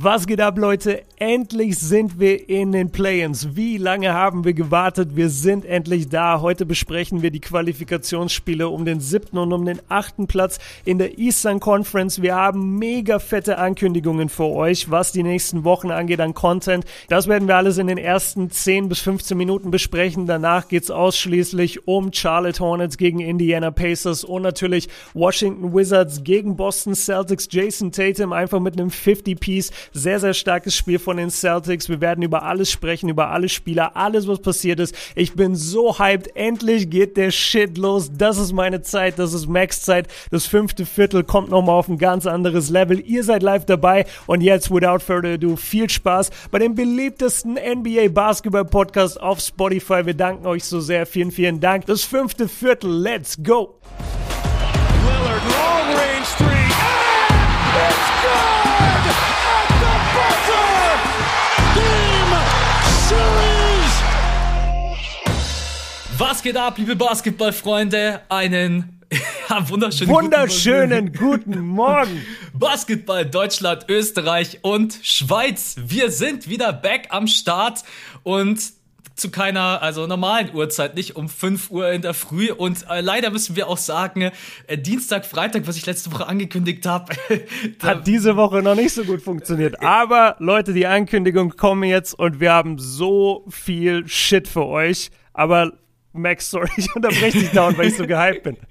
Was geht ab, Leute? Endlich sind wir in den Play-ins. Wie lange haben wir gewartet? Wir sind endlich da. Heute besprechen wir die Qualifikationsspiele um den siebten und um den achten Platz in der Eastern Conference. Wir haben mega fette Ankündigungen für euch, was die nächsten Wochen angeht an Content. Das werden wir alles in den ersten 10 bis 15 Minuten besprechen. Danach geht's ausschließlich um Charlotte Hornets gegen Indiana Pacers und natürlich Washington Wizards gegen Boston Celtics. Jason Tatum einfach mit einem 50-Piece sehr, sehr starkes Spiel von den Celtics. Wir werden über alles sprechen, über alle Spieler, alles, was passiert ist. Ich bin so hyped. Endlich geht der Shit los. Das ist meine Zeit. Das ist Max Zeit. Das fünfte Viertel kommt nochmal auf ein ganz anderes Level. Ihr seid live dabei. Und jetzt, without further ado, viel Spaß bei dem beliebtesten NBA Basketball Podcast auf Spotify. Wir danken euch so sehr. Vielen, vielen Dank. Das fünfte Viertel. Let's go. Lillard, long range three. Was geht ab, liebe Basketballfreunde? Einen ja, wunderschönen, wunderschönen guten, guten Morgen. Basketball Deutschland, Österreich und Schweiz. Wir sind wieder back am Start und zu keiner, also normalen Uhrzeit, nicht um 5 Uhr in der Früh. Und äh, leider müssen wir auch sagen, äh, Dienstag, Freitag, was ich letzte Woche angekündigt habe, hat diese Woche noch nicht so gut funktioniert. Aber Leute, die Ankündigungen kommen jetzt und wir haben so viel Shit für euch. Aber Max, sorry, ich unterbreche dich dauernd, weil ich so gehypt bin.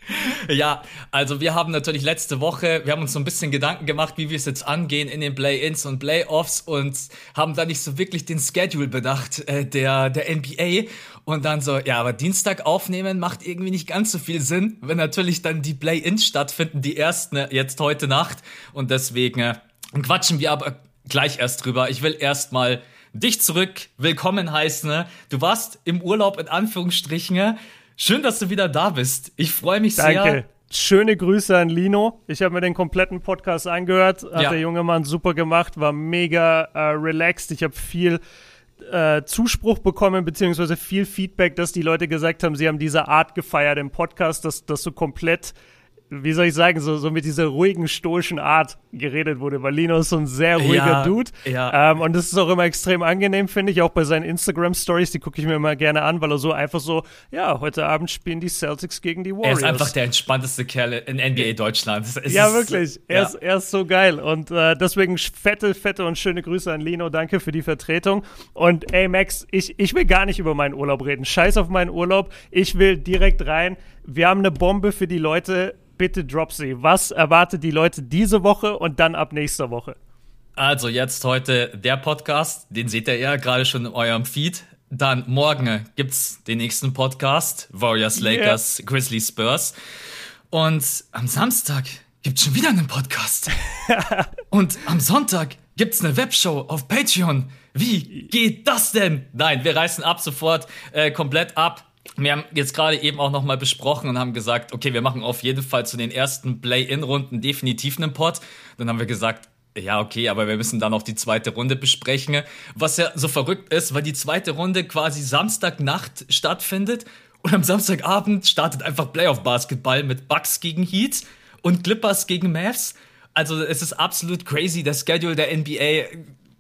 Ja, also wir haben natürlich letzte Woche, wir haben uns so ein bisschen Gedanken gemacht, wie wir es jetzt angehen in den Play-Ins und Play-Offs und haben da nicht so wirklich den Schedule bedacht äh, der, der NBA. Und dann so, ja, aber Dienstag aufnehmen macht irgendwie nicht ganz so viel Sinn, wenn natürlich dann die Play-Ins stattfinden, die ersten äh, jetzt heute Nacht. Und deswegen äh, quatschen wir aber gleich erst drüber. Ich will erst mal dich zurück willkommen heißen. Ne? Du warst im Urlaub in Anführungsstrichen. Schön, dass du wieder da bist. Ich freue mich Danke. sehr. Danke. Schöne Grüße an Lino. Ich habe mir den kompletten Podcast angehört. Hat ja. der junge Mann super gemacht, war mega äh, relaxed. Ich habe viel äh, Zuspruch bekommen, beziehungsweise viel Feedback, dass die Leute gesagt haben, sie haben diese Art gefeiert im Podcast, dass das so komplett wie soll ich sagen, so, so mit dieser ruhigen, stoischen Art geredet wurde, weil Lino ist so ein sehr ruhiger ja, Dude. Ja. Ähm, und das ist auch immer extrem angenehm, finde ich, auch bei seinen Instagram-Stories, die gucke ich mir immer gerne an, weil er so einfach so, ja, heute Abend spielen die Celtics gegen die Warriors. Er ist einfach der entspannteste Kerl in NBA Deutschland. Es ja, wirklich. Er, ja. Ist, er ist so geil. Und äh, deswegen fette, fette und schöne Grüße an Lino. Danke für die Vertretung. Und ey, Max, ich, ich will gar nicht über meinen Urlaub reden. Scheiß auf meinen Urlaub. Ich will direkt rein. Wir haben eine Bombe für die Leute bitte drop sie. Was erwartet die Leute diese Woche und dann ab nächster Woche? Also jetzt heute der Podcast, den seht ihr ja gerade schon in eurem Feed. Dann morgen gibt's den nächsten Podcast, Warriors, Lakers, yeah. Grizzlies, Spurs. Und am Samstag gibt's schon wieder einen Podcast. und am Sonntag gibt's eine Webshow auf Patreon. Wie geht das denn? Nein, wir reißen ab sofort äh, komplett ab wir haben jetzt gerade eben auch nochmal besprochen und haben gesagt, okay, wir machen auf jeden Fall zu den ersten Play-In-Runden definitiv einen Pod. Dann haben wir gesagt, ja, okay, aber wir müssen dann auch die zweite Runde besprechen. Was ja so verrückt ist, weil die zweite Runde quasi Samstagnacht stattfindet und am Samstagabend startet einfach Playoff-Basketball mit Bucks gegen Heat und Clippers gegen Mavs. Also es ist absolut crazy, der Schedule der NBA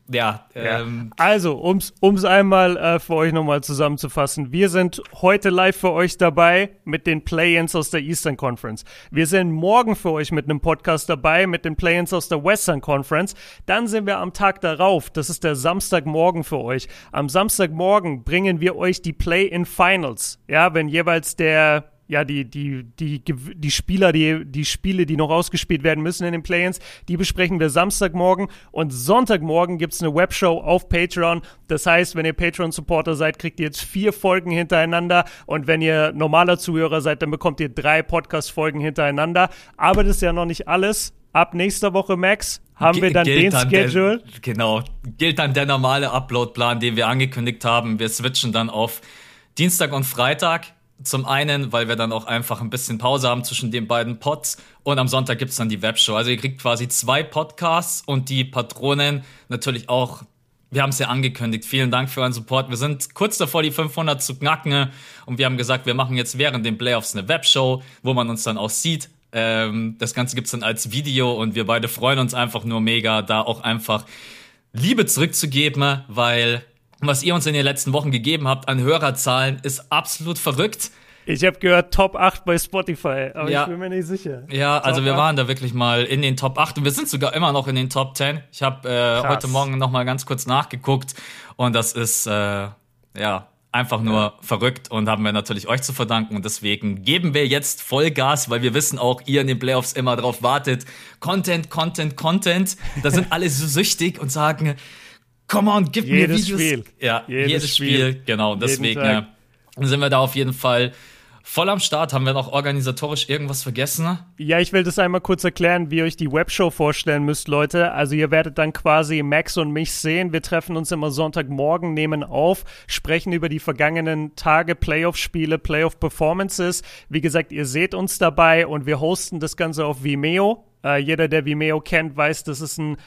ja, ähm. Also, ums, ums einmal äh, für euch nochmal zusammenzufassen. Wir sind heute live für euch dabei mit den Play-Ins aus der Eastern Conference. Wir sind morgen für euch mit einem Podcast dabei mit den Play-Ins aus der Western Conference. Dann sind wir am Tag darauf, das ist der Samstagmorgen für euch. Am Samstagmorgen bringen wir euch die Play-In Finals. Ja, wenn jeweils der ja, die, die, die, die Spieler, die, die Spiele, die noch ausgespielt werden müssen in den Play-ins, die besprechen wir Samstagmorgen und Sonntagmorgen gibt's eine Webshow auf Patreon. Das heißt, wenn ihr Patreon-Supporter seid, kriegt ihr jetzt vier Folgen hintereinander und wenn ihr normaler Zuhörer seid, dann bekommt ihr drei Podcast-Folgen hintereinander. Aber das ist ja noch nicht alles. Ab nächster Woche, Max, haben wir dann den dann Schedule. Der, genau, gilt dann der normale Upload-Plan, den wir angekündigt haben. Wir switchen dann auf Dienstag und Freitag zum einen, weil wir dann auch einfach ein bisschen Pause haben zwischen den beiden Pods und am Sonntag gibt's dann die Webshow. Also ihr kriegt quasi zwei Podcasts und die Patronen natürlich auch. Wir haben es ja angekündigt. Vielen Dank für euren Support. Wir sind kurz davor, die 500 zu knacken und wir haben gesagt, wir machen jetzt während den Playoffs eine Webshow, wo man uns dann auch sieht. Ähm, das Ganze gibt's dann als Video und wir beide freuen uns einfach nur mega, da auch einfach Liebe zurückzugeben, weil was ihr uns in den letzten Wochen gegeben habt an Hörerzahlen ist absolut verrückt. Ich habe gehört Top 8 bei Spotify, aber ja. ich bin mir nicht sicher. Ja, also wir 8. waren da wirklich mal in den Top 8 und wir sind sogar immer noch in den Top 10. Ich habe äh, heute Morgen noch mal ganz kurz nachgeguckt und das ist äh, ja einfach nur ja. verrückt und haben wir natürlich euch zu verdanken und deswegen geben wir jetzt Vollgas, weil wir wissen auch, ihr in den Playoffs immer drauf wartet. Content, Content, Content. Da sind alle so süchtig und sagen, come on, gib jedes mir Videos. Spiel. Ja, jedes, jedes Spiel. Spiel. genau. Deswegen äh, sind wir da auf jeden Fall voll am Start. Haben wir noch organisatorisch irgendwas vergessen? Ja, ich will das einmal kurz erklären, wie ihr euch die Webshow vorstellen müsst, Leute. Also ihr werdet dann quasi Max und mich sehen. Wir treffen uns immer Sonntagmorgen, nehmen auf, sprechen über die vergangenen Tage, Playoff-Spiele, Playoff-Performances. Wie gesagt, ihr seht uns dabei und wir hosten das Ganze auf Vimeo. Äh, jeder, der Vimeo kennt, weiß, das ist ein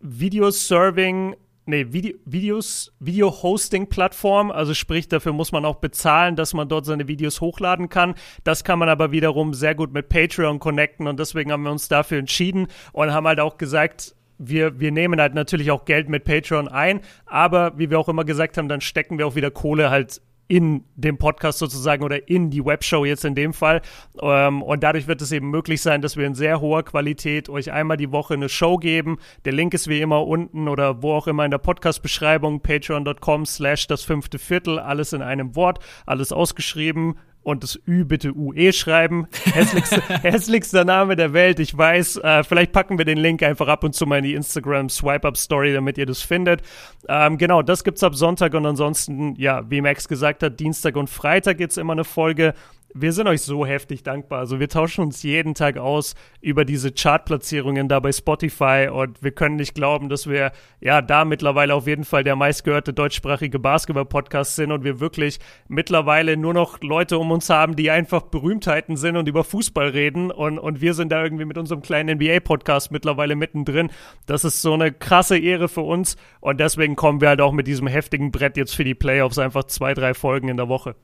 Video-Serving nee, Video, Videos, Video-Hosting-Plattform. Also sprich, dafür muss man auch bezahlen, dass man dort seine Videos hochladen kann. Das kann man aber wiederum sehr gut mit Patreon connecten und deswegen haben wir uns dafür entschieden und haben halt auch gesagt, wir, wir nehmen halt natürlich auch Geld mit Patreon ein, aber wie wir auch immer gesagt haben, dann stecken wir auch wieder Kohle halt in dem Podcast sozusagen oder in die Webshow jetzt in dem Fall. Ähm, und dadurch wird es eben möglich sein, dass wir in sehr hoher Qualität euch einmal die Woche eine Show geben. Der Link ist wie immer unten oder wo auch immer in der Podcast-Beschreibung, patreon.com slash das fünfte Viertel, alles in einem Wort, alles ausgeschrieben und das Ü bitte UE schreiben. Hässlichster, hässlichster Name der Welt, ich weiß. Äh, vielleicht packen wir den Link einfach ab und zu mal in die Instagram Swipe-Up-Story, damit ihr das findet. Ähm, genau, das gibt's ab Sonntag und ansonsten, ja, wie Max gesagt hat, Dienstag und Freitag gibt's immer eine Folge wir sind euch so heftig dankbar. Also wir tauschen uns jeden Tag aus über diese Chartplatzierungen da bei Spotify und wir können nicht glauben, dass wir ja da mittlerweile auf jeden Fall der meistgehörte deutschsprachige Basketball-Podcast sind und wir wirklich mittlerweile nur noch Leute um uns haben, die einfach Berühmtheiten sind und über Fußball reden und, und wir sind da irgendwie mit unserem kleinen NBA-Podcast mittlerweile mittendrin. Das ist so eine krasse Ehre für uns und deswegen kommen wir halt auch mit diesem heftigen Brett jetzt für die Playoffs einfach zwei, drei Folgen in der Woche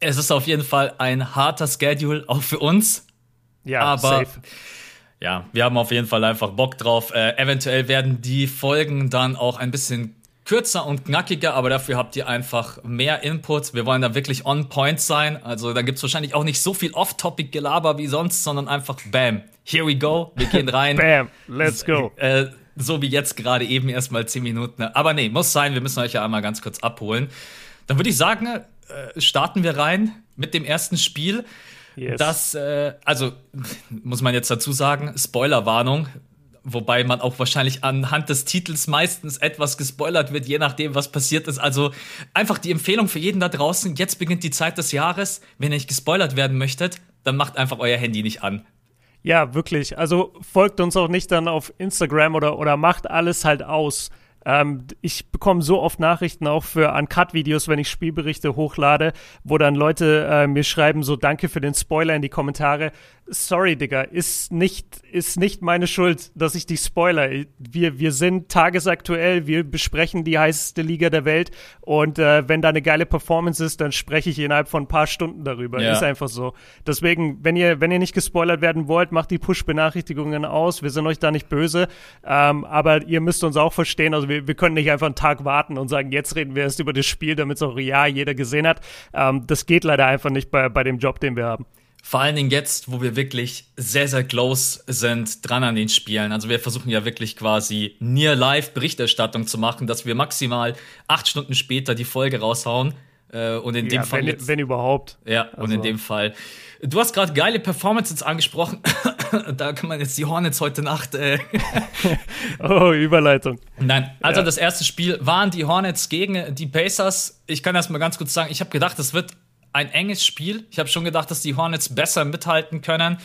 es ist auf jeden Fall ein harter Schedule, auch für uns. Ja, aber safe. ja, wir haben auf jeden Fall einfach Bock drauf. Äh, eventuell werden die Folgen dann auch ein bisschen kürzer und knackiger, aber dafür habt ihr einfach mehr Input. Wir wollen da wirklich on point sein. Also da gibt's wahrscheinlich auch nicht so viel Off-Topic-Gelaber wie sonst, sondern einfach Bam, here we go, wir gehen rein. Bam, let's go. Äh, so wie jetzt gerade eben erstmal 10 Minuten. Aber nee, muss sein, wir müssen euch ja einmal ganz kurz abholen. Dann würde ich sagen, äh, starten wir rein mit dem ersten Spiel. Yes. Das, äh, also muss man jetzt dazu sagen, Spoilerwarnung, wobei man auch wahrscheinlich anhand des Titels meistens etwas gespoilert wird, je nachdem, was passiert ist. Also einfach die Empfehlung für jeden da draußen, jetzt beginnt die Zeit des Jahres. Wenn ihr nicht gespoilert werden möchtet, dann macht einfach euer Handy nicht an. Ja, wirklich. Also folgt uns auch nicht dann auf Instagram oder, oder macht alles halt aus. Ähm, ich bekomme so oft Nachrichten auch für Uncut-Videos, wenn ich Spielberichte hochlade, wo dann Leute äh, mir schreiben, so danke für den Spoiler in die Kommentare. Sorry, Digga, ist nicht, ist nicht meine Schuld, dass ich die Spoiler. Wir, wir sind tagesaktuell, wir besprechen die heißeste Liga der Welt und äh, wenn da eine geile Performance ist, dann spreche ich innerhalb von ein paar Stunden darüber. Ja. Ist einfach so. Deswegen, wenn ihr, wenn ihr nicht gespoilert werden wollt, macht die Push-Benachrichtigungen aus. Wir sind euch da nicht böse. Ähm, aber ihr müsst uns auch verstehen, also wir, wir können nicht einfach einen Tag warten und sagen, jetzt reden wir erst über das Spiel, damit es auch ja jeder gesehen hat. Ähm, das geht leider einfach nicht bei, bei dem Job, den wir haben. Vor allen Dingen jetzt, wo wir wirklich sehr, sehr close sind dran an den Spielen. Also wir versuchen ja wirklich quasi near live Berichterstattung zu machen, dass wir maximal acht Stunden später die Folge raushauen. Äh, und in ja, dem Fall. Wenn, jetzt, wenn überhaupt. Ja, also. und in also dem Fall. Du hast gerade geile Performances angesprochen. da kann man jetzt die Hornets heute Nacht. Äh oh, Überleitung. Nein, also ja. das erste Spiel waren die Hornets gegen die Pacers. Ich kann erst mal ganz kurz sagen, ich habe gedacht, das wird ein enges Spiel. Ich habe schon gedacht, dass die Hornets besser mithalten können.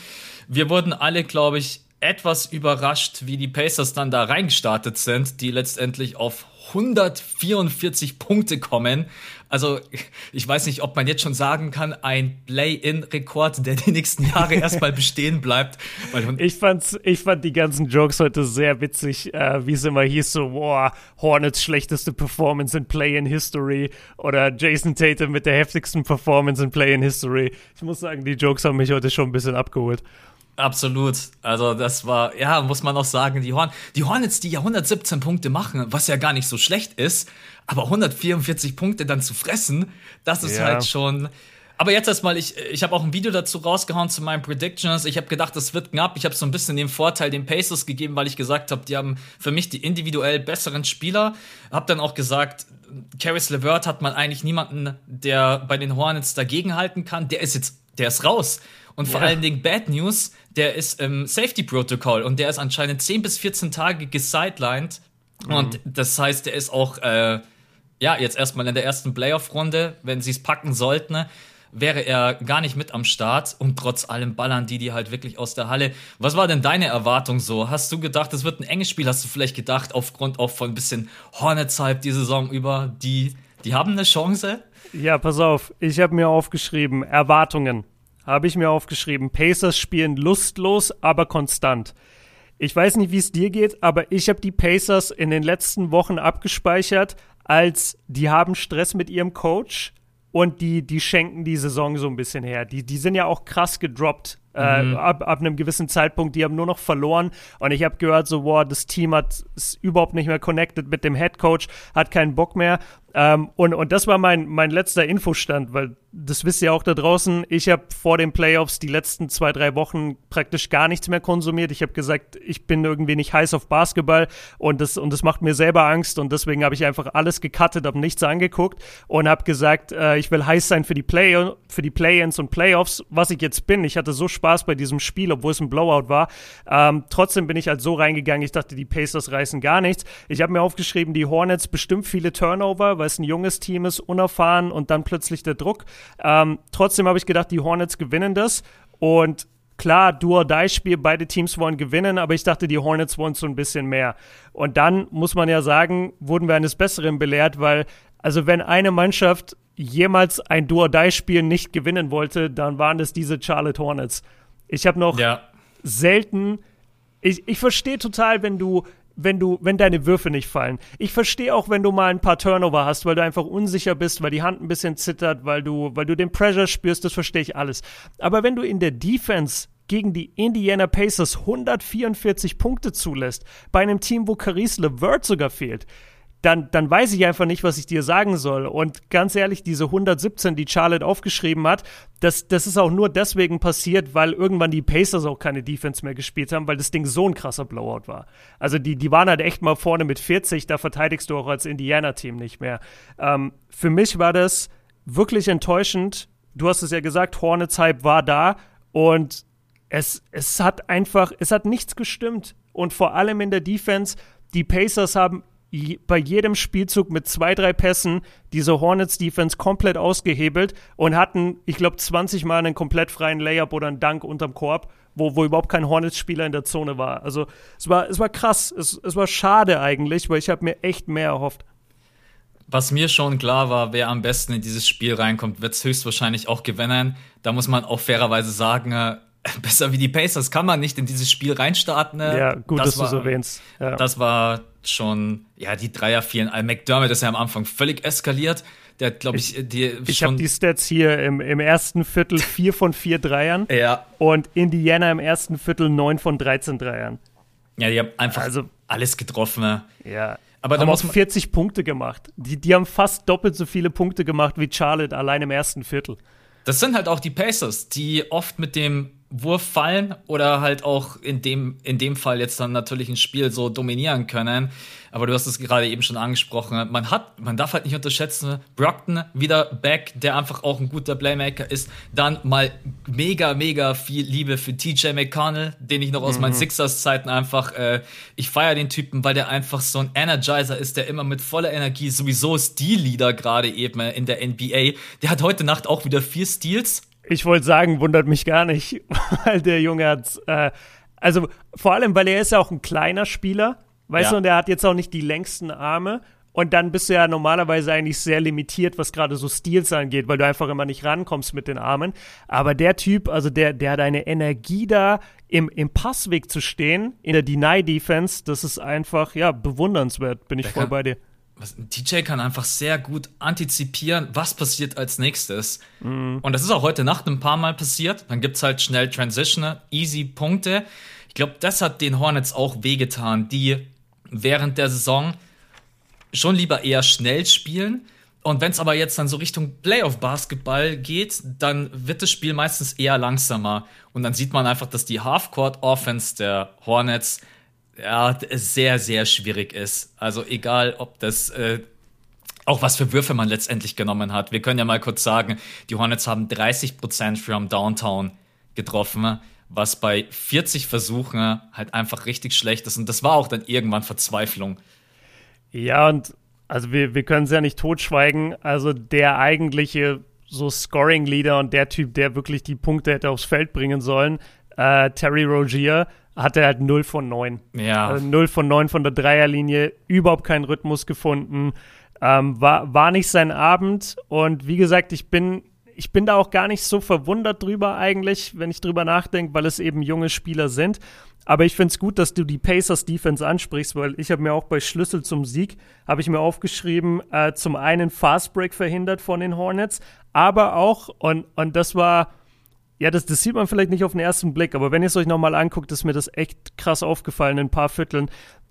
Wir wurden alle, glaube ich, etwas überrascht, wie die Pacers dann da reingestartet sind, die letztendlich auf 144 Punkte kommen. Also ich weiß nicht, ob man jetzt schon sagen kann, ein Play-in-Rekord, der die nächsten Jahre erstmal bestehen bleibt. Ich, fand's, ich fand die ganzen Jokes heute sehr witzig, äh, wie es immer hieß, so, boah, Hornets schlechteste Performance in Play-in-History oder Jason Tatum mit der heftigsten Performance in Play-in-History. Ich muss sagen, die Jokes haben mich heute schon ein bisschen abgeholt. Absolut. Also das war, ja, muss man auch sagen, die, Horn die Hornets, die ja 117 Punkte machen, was ja gar nicht so schlecht ist, aber 144 Punkte dann zu fressen, das ist ja. halt schon. Aber jetzt erstmal, ich, ich habe auch ein Video dazu rausgehauen zu meinen Predictions. Ich habe gedacht, das wird knapp. Ich habe so ein bisschen den Vorteil den Pacers gegeben, weil ich gesagt habe, die haben für mich die individuell besseren Spieler. Hab dann auch gesagt, Caris LeVert hat man eigentlich niemanden, der bei den Hornets dagegenhalten kann. Der ist jetzt, der ist raus. Und vor ja. allen Dingen Bad News, der ist im Safety Protocol und der ist anscheinend 10 bis 14 Tage gesidelined. Mhm. Und das heißt, der ist auch, äh, ja, jetzt erstmal in der ersten Playoff-Runde, wenn sie es packen sollten, wäre er gar nicht mit am Start und trotz allem ballern die die halt wirklich aus der Halle. Was war denn deine Erwartung so? Hast du gedacht, es wird ein enges Spiel? Hast du vielleicht gedacht, aufgrund auch von ein bisschen Hornets-Hype die Saison über, die, die haben eine Chance? Ja, pass auf, ich habe mir aufgeschrieben, Erwartungen habe ich mir aufgeschrieben. Pacers spielen lustlos, aber konstant. Ich weiß nicht, wie es dir geht, aber ich habe die Pacers in den letzten Wochen abgespeichert, als die haben Stress mit ihrem Coach und die, die schenken die Saison so ein bisschen her. Die, die sind ja auch krass gedroppt äh, mhm. ab, ab einem gewissen Zeitpunkt. Die haben nur noch verloren und ich habe gehört, so, wow, das Team hat ist überhaupt nicht mehr connected mit dem Head Coach, hat keinen Bock mehr. Ähm, und, und das war mein, mein letzter Infostand, weil das wisst ihr auch da draußen. Ich habe vor den Playoffs die letzten zwei, drei Wochen praktisch gar nichts mehr konsumiert. Ich habe gesagt, ich bin irgendwie nicht heiß auf Basketball und das, und das macht mir selber Angst und deswegen habe ich einfach alles gecuttet, habe nichts angeguckt und habe gesagt, äh, ich will heiß sein für die Play für die Play-ins und Playoffs, was ich jetzt bin. Ich hatte so Spaß bei diesem Spiel, obwohl es ein Blowout war. Ähm, trotzdem bin ich halt so reingegangen. Ich dachte, die Pacers reißen gar nichts. Ich habe mir aufgeschrieben, die Hornets bestimmt viele Turnover, weil es ein junges Team ist, unerfahren und dann plötzlich der Druck. Ähm, trotzdem habe ich gedacht, die Hornets gewinnen das und Klar, Do-or-Die-Spiel, beide Teams wollen gewinnen, aber ich dachte, die Hornets wollen so ein bisschen mehr. Und dann, muss man ja sagen, wurden wir eines Besseren belehrt, weil, also wenn eine Mannschaft jemals ein Do-or-Die-Spiel nicht gewinnen wollte, dann waren es diese Charlotte Hornets. Ich habe noch ja. selten, ich, ich verstehe total, wenn du wenn du, wenn deine Würfe nicht fallen. Ich verstehe auch, wenn du mal ein paar Turnover hast, weil du einfach unsicher bist, weil die Hand ein bisschen zittert, weil du, weil du den Pressure spürst, das verstehe ich alles. Aber wenn du in der Defense gegen die Indiana Pacers 144 Punkte zulässt, bei einem Team, wo Caris LeVert sogar fehlt, dann, dann weiß ich einfach nicht, was ich dir sagen soll. Und ganz ehrlich, diese 117, die Charlotte aufgeschrieben hat, das, das ist auch nur deswegen passiert, weil irgendwann die Pacers auch keine Defense mehr gespielt haben, weil das Ding so ein krasser Blowout war. Also die, die waren halt echt mal vorne mit 40, da verteidigst du auch als Indiana-Team nicht mehr. Ähm, für mich war das wirklich enttäuschend. Du hast es ja gesagt, Hornets Hype war da und es, es hat einfach, es hat nichts gestimmt. Und vor allem in der Defense, die Pacers haben bei jedem Spielzug mit zwei, drei Pässen diese Hornets Defense komplett ausgehebelt und hatten, ich glaube, 20 Mal einen komplett freien Layup oder einen Dank unterm Korb, wo, wo überhaupt kein Hornets-Spieler in der Zone war. Also es war, es war krass, es, es war schade eigentlich, weil ich habe mir echt mehr erhofft. Was mir schon klar war, wer am besten in dieses Spiel reinkommt, wird es höchstwahrscheinlich auch gewinnen. Da muss man auch fairerweise sagen, äh, besser wie die Pacers kann man nicht in dieses Spiel reinstarten. Ne? Ja, gut, das dass du es erwähnst. Ja. Das war schon, ja, die Dreier fielen. McDermott ist ja am Anfang völlig eskaliert. Der hat, glaube ich, die. Ich habe die Stats hier im, im ersten Viertel vier von vier Dreiern. Ja. Und Indiana im ersten Viertel neun von 13 Dreiern. Ja, die haben einfach also, alles getroffen. Ne? Ja. Aber haben auch 40 Punkte gemacht. Die, die haben fast doppelt so viele Punkte gemacht wie Charlotte allein im ersten Viertel. Das sind halt auch die Pacers, die oft mit dem Wurf fallen oder halt auch in dem, in dem Fall jetzt dann natürlich ein Spiel so dominieren können. Aber du hast es gerade eben schon angesprochen. Man hat, man darf halt nicht unterschätzen, Brockton wieder back, der einfach auch ein guter Playmaker ist. Dann mal mega, mega viel Liebe für TJ McConnell, den ich noch aus mhm. meinen Sixers-Zeiten einfach, äh, ich feiere den Typen, weil der einfach so ein Energizer ist, der immer mit voller Energie, sowieso Stil-Leader gerade eben in der NBA. Der hat heute Nacht auch wieder vier Steals ich wollte sagen, wundert mich gar nicht, weil der Junge hat, äh, also vor allem, weil er ist ja auch ein kleiner Spieler, weißt ja. du, und er hat jetzt auch nicht die längsten Arme. Und dann bist du ja normalerweise eigentlich sehr limitiert, was gerade so Stils angeht, weil du einfach immer nicht rankommst mit den Armen. Aber der Typ, also der, der hat eine Energie da, im, im Passweg zu stehen, in der Deny-Defense, das ist einfach, ja, bewundernswert, bin ich der voll kann, bei dir DJ kann einfach sehr gut antizipieren, was passiert als nächstes. Mhm. Und das ist auch heute Nacht ein paar Mal passiert. Dann gibt es halt schnell Transitioner, easy Punkte. Ich glaube, das hat den Hornets auch wehgetan, die während der Saison schon lieber eher schnell spielen. Und wenn es aber jetzt dann so Richtung Playoff-Basketball geht, dann wird das Spiel meistens eher langsamer. Und dann sieht man einfach, dass die Half-Court-Offense der Hornets ja, sehr, sehr schwierig ist. Also egal, ob das äh, auch was für Würfe man letztendlich genommen hat. Wir können ja mal kurz sagen, die Hornets haben 30% from Downtown getroffen, was bei 40 Versuchen halt einfach richtig schlecht ist. Und das war auch dann irgendwann Verzweiflung. Ja, und also wir, wir können es ja nicht totschweigen. Also der eigentliche so Scoring-Leader und der Typ, der wirklich die Punkte hätte aufs Feld bringen sollen, äh, Terry Rogier, hatte halt 0 von 9. Ja. Also 0 von 9 von der Dreierlinie, überhaupt keinen Rhythmus gefunden. Ähm, war, war nicht sein Abend und wie gesagt, ich bin, ich bin da auch gar nicht so verwundert drüber eigentlich, wenn ich drüber nachdenke, weil es eben junge Spieler sind. Aber ich finde es gut, dass du die Pacers Defense ansprichst, weil ich habe mir auch bei Schlüssel zum Sieg, habe ich mir aufgeschrieben, äh, zum einen Fast Break verhindert von den Hornets, aber auch, und, und das war, ja, das, das sieht man vielleicht nicht auf den ersten Blick, aber wenn ihr es euch nochmal anguckt, ist mir das echt krass aufgefallen in ein paar Vierteln.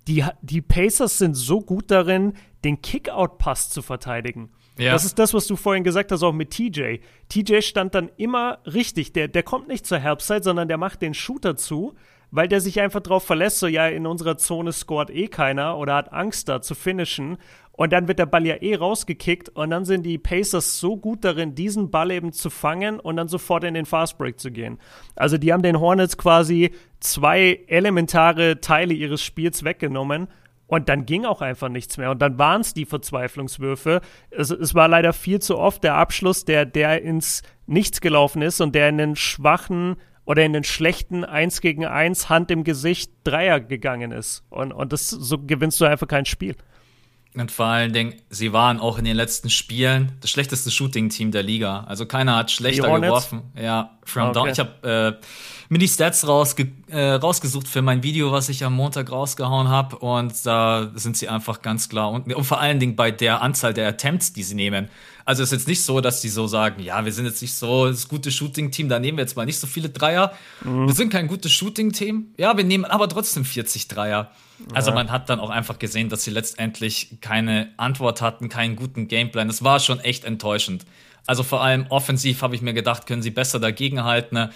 Die, die Pacers sind so gut darin, den Kickout-Pass zu verteidigen. Ja. Das ist das, was du vorhin gesagt hast, auch mit TJ. TJ stand dann immer richtig. Der, der kommt nicht zur Halbzeit, sondern der macht den Shooter zu, weil der sich einfach darauf verlässt, so ja, in unserer Zone scoret eh keiner oder hat Angst da zu finishen. Und dann wird der Ball ja eh rausgekickt und dann sind die Pacers so gut darin, diesen Ball eben zu fangen und dann sofort in den Fastbreak zu gehen. Also die haben den Hornets quasi zwei elementare Teile ihres Spiels weggenommen. Und dann ging auch einfach nichts mehr. Und dann waren es die Verzweiflungswürfe. Es, es, war leider viel zu oft der Abschluss, der, der ins Nichts gelaufen ist und der in den schwachen oder in den schlechten 1 gegen 1 Hand im Gesicht Dreier gegangen ist. Und, und das, so gewinnst du einfach kein Spiel. Und vor allen Dingen, sie waren auch in den letzten Spielen das schlechteste Shooting-Team der Liga. Also keiner hat schlechter geworfen. Ja, from okay. down. Ich habe äh, mir die Stats rausge äh, rausgesucht für mein Video, was ich am Montag rausgehauen habe. Und da sind sie einfach ganz klar. Und, und vor allen Dingen bei der Anzahl der Attempts, die sie nehmen. Also es ist jetzt nicht so, dass die so sagen, ja, wir sind jetzt nicht so das gute Shooting-Team, da nehmen wir jetzt mal nicht so viele Dreier. Mhm. Wir sind kein gutes Shooting-Team. Ja, wir nehmen aber trotzdem 40 Dreier. Also ja. man hat dann auch einfach gesehen, dass sie letztendlich keine Antwort hatten, keinen guten Gameplan. Das war schon echt enttäuschend. Also vor allem offensiv habe ich mir gedacht, können sie besser dagegenhalten.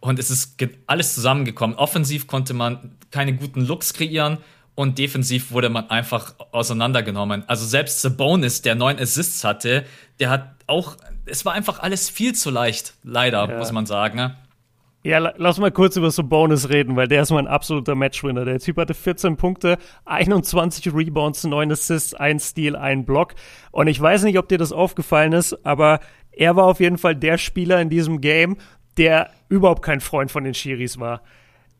Und es ist alles zusammengekommen. Offensiv konnte man keine guten Looks kreieren und defensiv wurde man einfach auseinandergenommen. Also selbst Sabonis, der neun Assists hatte, der hat auch, es war einfach alles viel zu leicht, leider, ja. muss man sagen. Ne? Ja, lass mal kurz über Sabonis reden, weil der ist mein absoluter Matchwinner. Der Typ hatte 14 Punkte, 21 Rebounds, 9 Assists, 1 Steal, 1 Block. Und ich weiß nicht, ob dir das aufgefallen ist, aber er war auf jeden Fall der Spieler in diesem Game, der überhaupt kein Freund von den Schiris war.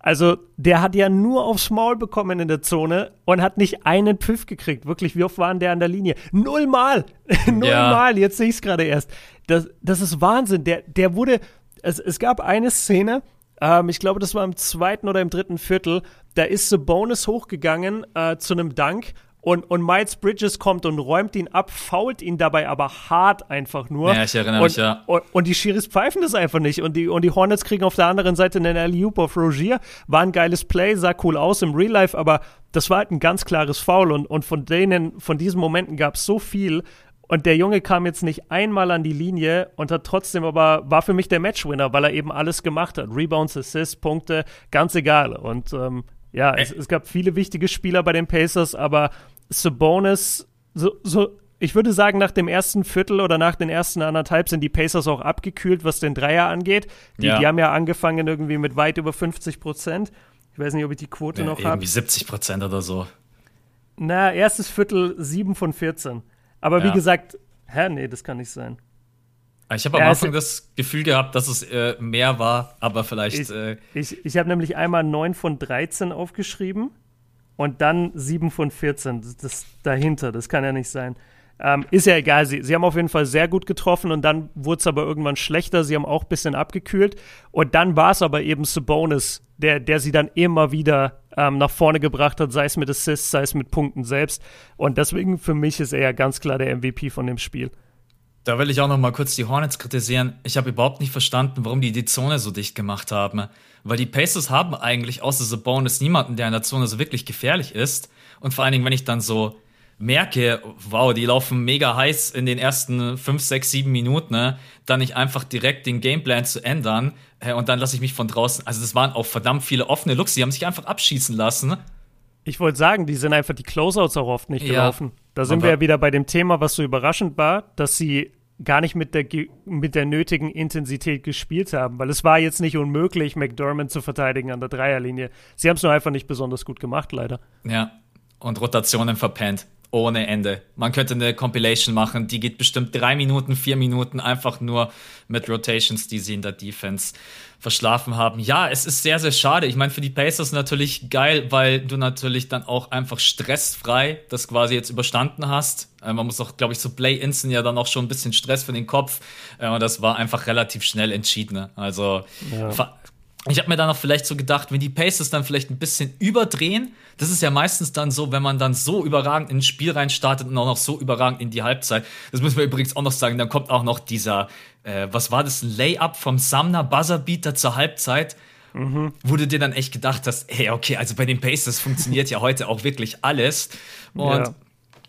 Also, der hat ja nur aufs Maul bekommen in der Zone und hat nicht einen Pfiff gekriegt. Wirklich, wie oft waren der an der Linie? Nullmal! Nullmal! Ja. Jetzt sehe ich es gerade erst. Das, das ist Wahnsinn. Der, der wurde. Es, es gab eine Szene, ähm, ich glaube, das war im zweiten oder im dritten Viertel, da ist Sabonis hochgegangen äh, zu einem Dank und, und Miles Bridges kommt und räumt ihn ab, fault ihn dabei aber hart einfach nur. Ja, ich erinnere und, mich, ja. Und, und, die Schiris pfeifen das einfach nicht. Und die, und die Hornets kriegen auf der anderen Seite einen alley auf Rogier. War ein geiles Play, sah cool aus im Real Life, aber das war halt ein ganz klares Foul. Und, und von denen, von diesen Momenten gab es so viel. Und der Junge kam jetzt nicht einmal an die Linie und hat trotzdem aber, war für mich der Matchwinner, weil er eben alles gemacht hat. Rebounds, Assists, Punkte, ganz egal. Und ähm, ja, es, es, gab viele wichtige Spieler bei den Pacers, aber Sabonis, so, so, ich würde sagen, nach dem ersten Viertel oder nach den ersten anderthalb sind die Pacers auch abgekühlt, was den Dreier angeht. Die, ja. die haben ja angefangen irgendwie mit weit über 50 Prozent. Ich weiß nicht, ob ich die Quote ja, noch habe. Irgendwie 70 Prozent oder so. Na, erstes Viertel 7 von 14. Aber ja. wie gesagt, hä, nee, das kann nicht sein. Ich habe am ja, Anfang das Gefühl gehabt, dass es äh, mehr war, aber vielleicht. Ich, äh, ich, ich habe nämlich einmal 9 von 13 aufgeschrieben und dann 7 von 14. Das, das dahinter, das kann ja nicht sein. Ähm, ist ja egal, sie, sie haben auf jeden Fall sehr gut getroffen und dann wurde es aber irgendwann schlechter. Sie haben auch ein bisschen abgekühlt und dann war es aber eben Sabonis, der, der sie dann immer wieder ähm, nach vorne gebracht hat, sei es mit Assists, sei es mit Punkten selbst. Und deswegen für mich ist er ganz klar der MVP von dem Spiel. Da will ich auch noch mal kurz die Hornets kritisieren. Ich habe überhaupt nicht verstanden, warum die die Zone so dicht gemacht haben. Weil die Pacers haben eigentlich außer The Bonus niemanden, der in der Zone so wirklich gefährlich ist. Und vor allen Dingen, wenn ich dann so merke, wow, die laufen mega heiß in den ersten 5, 6, 7 Minuten, ne? dann nicht einfach direkt den Gameplan zu ändern äh, und dann lasse ich mich von draußen. Also, das waren auch verdammt viele offene Looks, die haben sich einfach abschießen lassen. Ich wollte sagen, die sind einfach die Closeouts auch oft nicht gelaufen. Ja, da sind wir ja wieder bei dem Thema, was so überraschend war, dass sie gar nicht mit der, mit der nötigen Intensität gespielt haben, weil es war jetzt nicht unmöglich, McDermott zu verteidigen an der Dreierlinie. Sie haben es nur einfach nicht besonders gut gemacht, leider. Ja, und Rotationen verpennt ohne Ende. Man könnte eine Compilation machen, die geht bestimmt drei Minuten, vier Minuten, einfach nur mit Rotations, die sie in der Defense verschlafen haben. Ja, es ist sehr, sehr schade. Ich meine, für die Pacers natürlich geil, weil du natürlich dann auch einfach stressfrei das quasi jetzt überstanden hast. Äh, man muss auch, glaube ich, so Play-Ins ja dann auch schon ein bisschen Stress für den Kopf. Äh, und das war einfach relativ schnell entschieden. Ne? Also ja ich habe mir dann auch vielleicht so gedacht, wenn die Pacers dann vielleicht ein bisschen überdrehen, das ist ja meistens dann so, wenn man dann so überragend ins Spiel reinstartet und auch noch so überragend in die Halbzeit. Das müssen wir übrigens auch noch sagen, dann kommt auch noch dieser, äh, was war das, ein Layup vom Sumner Buzzerbeater zur Halbzeit. Mhm. Wo du dir dann echt gedacht hast, hey, okay, also bei den Pacers funktioniert ja heute auch wirklich alles. Und ja.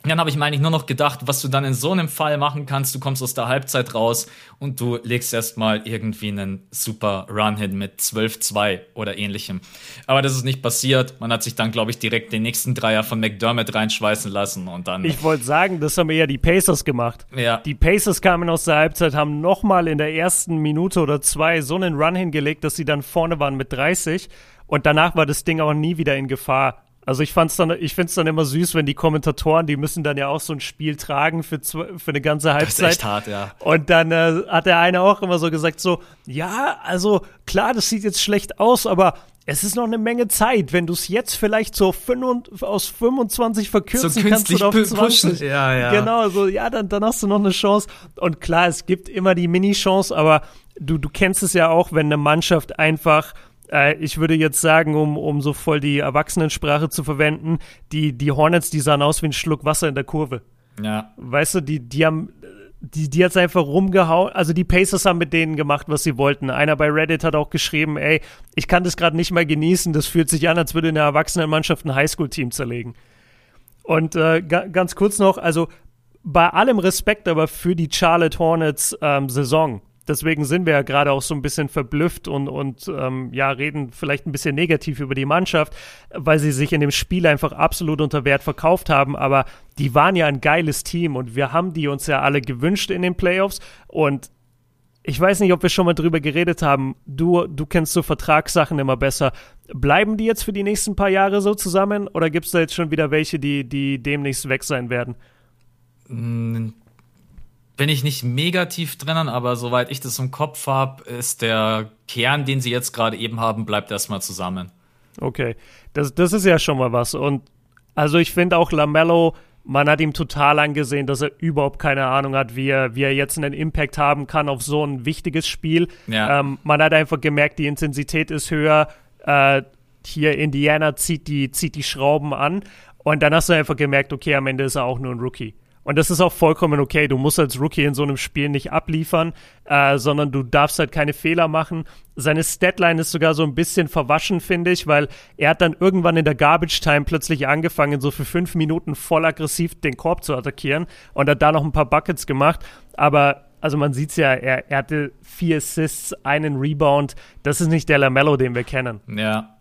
Dann habe ich mir eigentlich nur noch gedacht, was du dann in so einem Fall machen kannst. Du kommst aus der Halbzeit raus und du legst erstmal irgendwie einen super Run hin mit 12-2 oder ähnlichem. Aber das ist nicht passiert. Man hat sich dann, glaube ich, direkt den nächsten Dreier von McDermott reinschweißen lassen und dann. Ich wollte sagen, das haben eher die Pacers gemacht. Ja. Die Pacers kamen aus der Halbzeit, haben nochmal in der ersten Minute oder zwei so einen Run hingelegt, dass sie dann vorne waren mit 30. Und danach war das Ding auch nie wieder in Gefahr. Also ich fand's dann, ich find's dann immer süß, wenn die Kommentatoren, die müssen dann ja auch so ein Spiel tragen für, für eine ganze Halbzeit. Das ist echt hart, ja. Und dann äh, hat der eine auch immer so gesagt so, ja, also klar, das sieht jetzt schlecht aus, aber es ist noch eine Menge Zeit. Wenn du es jetzt vielleicht so 5, aus 25 verkürzen so kannst du auf 20. Pushen. Ja, ja. Genau, so, ja, dann, dann hast du noch eine Chance. Und klar, es gibt immer die Mini-Chance, aber du, du kennst es ja auch, wenn eine Mannschaft einfach äh, ich würde jetzt sagen, um, um so voll die Erwachsenensprache zu verwenden, die, die Hornets, die sahen aus wie ein Schluck Wasser in der Kurve. Ja. Weißt du, die, die haben, die, die hat's einfach rumgehauen. Also die Pacers haben mit denen gemacht, was sie wollten. Einer bei Reddit hat auch geschrieben, ey, ich kann das gerade nicht mal genießen. Das fühlt sich an, als würde eine Erwachsenenmannschaft ein Highschool-Team zerlegen. Und äh, ganz kurz noch, also bei allem Respekt aber für die Charlotte Hornets ähm, Saison deswegen sind wir ja gerade auch so ein bisschen verblüfft und, und ähm, ja, reden vielleicht ein bisschen negativ über die Mannschaft, weil sie sich in dem Spiel einfach absolut unter Wert verkauft haben. Aber die waren ja ein geiles Team und wir haben die uns ja alle gewünscht in den Playoffs. Und ich weiß nicht, ob wir schon mal drüber geredet haben. Du, du kennst so Vertragssachen immer besser. Bleiben die jetzt für die nächsten paar Jahre so zusammen oder gibt es da jetzt schon wieder welche, die, die demnächst weg sein werden? Bin ich nicht mega tief drinnen, aber soweit ich das im Kopf habe, ist der Kern, den sie jetzt gerade eben haben, bleibt erstmal zusammen. Okay, das, das ist ja schon mal was. Und also ich finde auch Lamello, man hat ihm total angesehen, dass er überhaupt keine Ahnung hat, wie er, wie er jetzt einen Impact haben kann auf so ein wichtiges Spiel. Ja. Ähm, man hat einfach gemerkt, die Intensität ist höher. Äh, hier Indiana zieht die, zieht die Schrauben an. Und dann hast du einfach gemerkt, okay, am Ende ist er auch nur ein Rookie. Und das ist auch vollkommen okay. Du musst als Rookie in so einem Spiel nicht abliefern, äh, sondern du darfst halt keine Fehler machen. Seine Statline ist sogar so ein bisschen verwaschen, finde ich, weil er hat dann irgendwann in der Garbage Time plötzlich angefangen, so für fünf Minuten voll aggressiv den Korb zu attackieren und hat da noch ein paar Buckets gemacht. Aber also man sieht es ja, er, er hatte vier Assists, einen Rebound. Das ist nicht der Lamello, den wir kennen. Ja.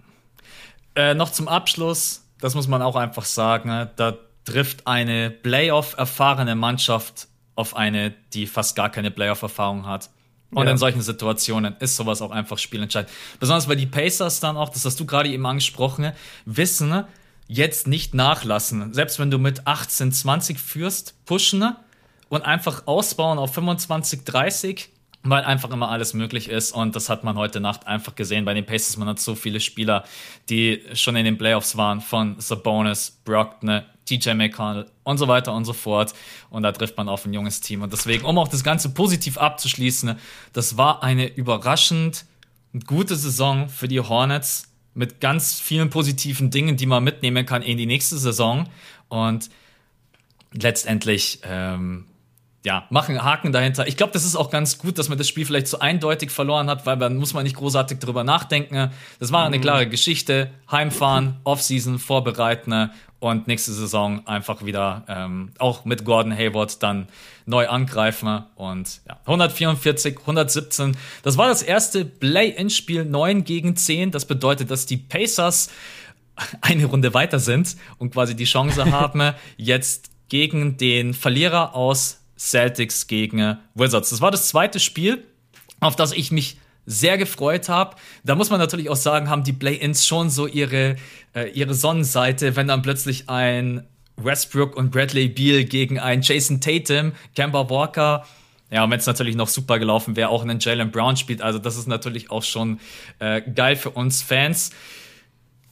Äh, noch zum Abschluss, das muss man auch einfach sagen, ne? da trifft eine Playoff-erfahrene Mannschaft auf eine, die fast gar keine Playoff-Erfahrung hat. Und ja. in solchen Situationen ist sowas auch einfach spielentscheidend. Besonders weil die Pacers dann auch, das hast du gerade eben angesprochen, wissen, jetzt nicht nachlassen. Selbst wenn du mit 18, 20 führst, pushen und einfach ausbauen auf 25, 30 weil einfach immer alles möglich ist und das hat man heute Nacht einfach gesehen bei den Pacers. Man hat so viele Spieler, die schon in den Playoffs waren, von Sabonis, Brockner, TJ McConnell und so weiter und so fort. Und da trifft man auf ein junges Team. Und deswegen, um auch das Ganze positiv abzuschließen, das war eine überraschend gute Saison für die Hornets. mit ganz vielen positiven Dingen, die man mitnehmen kann in die nächste Saison. Und letztendlich ähm, ja, machen Haken dahinter. Ich glaube, das ist auch ganz gut, dass man das Spiel vielleicht so eindeutig verloren hat, weil dann muss man nicht großartig drüber nachdenken. Das war eine mhm. klare Geschichte. Heimfahren, Offseason vorbereiten und nächste Saison einfach wieder ähm, auch mit Gordon Hayward dann neu angreifen. Und ja, 144, 117. Das war das erste Play-In-Spiel 9 gegen 10. Das bedeutet, dass die Pacers eine Runde weiter sind und quasi die Chance haben, jetzt gegen den Verlierer aus Celtics gegen Wizards. Das war das zweite Spiel, auf das ich mich sehr gefreut habe. Da muss man natürlich auch sagen, haben die Play-ins schon so ihre, äh, ihre Sonnenseite, wenn dann plötzlich ein Westbrook und Bradley Beal gegen einen Jason Tatum, Kemba Walker, ja, und wenn es natürlich noch super gelaufen wäre, auch einen Jalen Brown spielt. Also das ist natürlich auch schon äh, geil für uns Fans.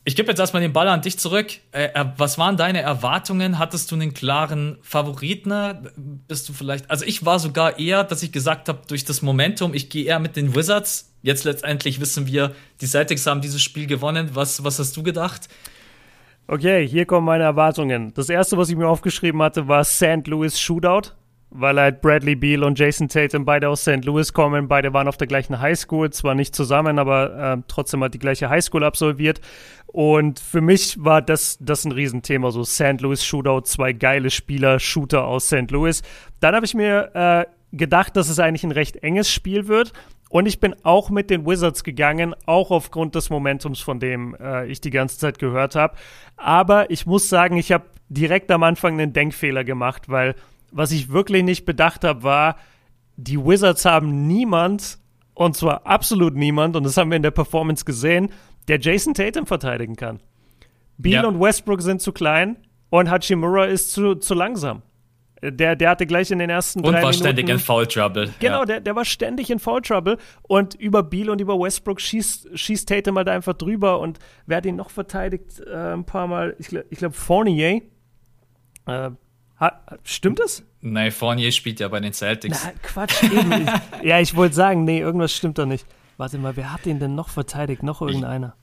Ich gebe jetzt erstmal den Ball an dich zurück. Äh, was waren deine Erwartungen? Hattest du einen klaren Favoriten? Bist du vielleicht, also ich war sogar eher, dass ich gesagt habe, durch das Momentum, ich gehe eher mit den Wizards. Jetzt letztendlich wissen wir, die Celtics haben dieses Spiel gewonnen. Was, was hast du gedacht? Okay, hier kommen meine Erwartungen. Das erste, was ich mir aufgeschrieben hatte, war St. Louis Shootout weil halt Bradley Beal und Jason Tatum beide aus St. Louis kommen. Beide waren auf der gleichen Highschool, zwar nicht zusammen, aber äh, trotzdem hat die gleiche Highschool absolviert. Und für mich war das, das ein Riesenthema, so St. Louis Shootout, zwei geile Spieler, Shooter aus St. Louis. Dann habe ich mir äh, gedacht, dass es eigentlich ein recht enges Spiel wird. Und ich bin auch mit den Wizards gegangen, auch aufgrund des Momentums, von dem äh, ich die ganze Zeit gehört habe. Aber ich muss sagen, ich habe direkt am Anfang einen Denkfehler gemacht, weil was ich wirklich nicht bedacht habe, war, die Wizards haben niemand, und zwar absolut niemand, und das haben wir in der Performance gesehen, der Jason Tatum verteidigen kann. Beal ja. und Westbrook sind zu klein und Hachimura ist zu, zu langsam. Der, der hatte gleich in den ersten und drei war Minuten, ständig in Foul Trouble. Genau, ja. der, der war ständig in Foul Trouble und über Beal und über Westbrook schießt, schießt Tatum halt einfach drüber und wer hat ihn noch verteidigt äh, ein paar Mal? Ich, ich glaube Fournier. Äh, Ha, stimmt das? Nein, Fournier spielt ja bei den Celtics. Na, Quatsch, eben. ja, ich wollte sagen, nee, irgendwas stimmt da nicht. Warte mal, wer hat den denn noch verteidigt? Noch irgendeiner?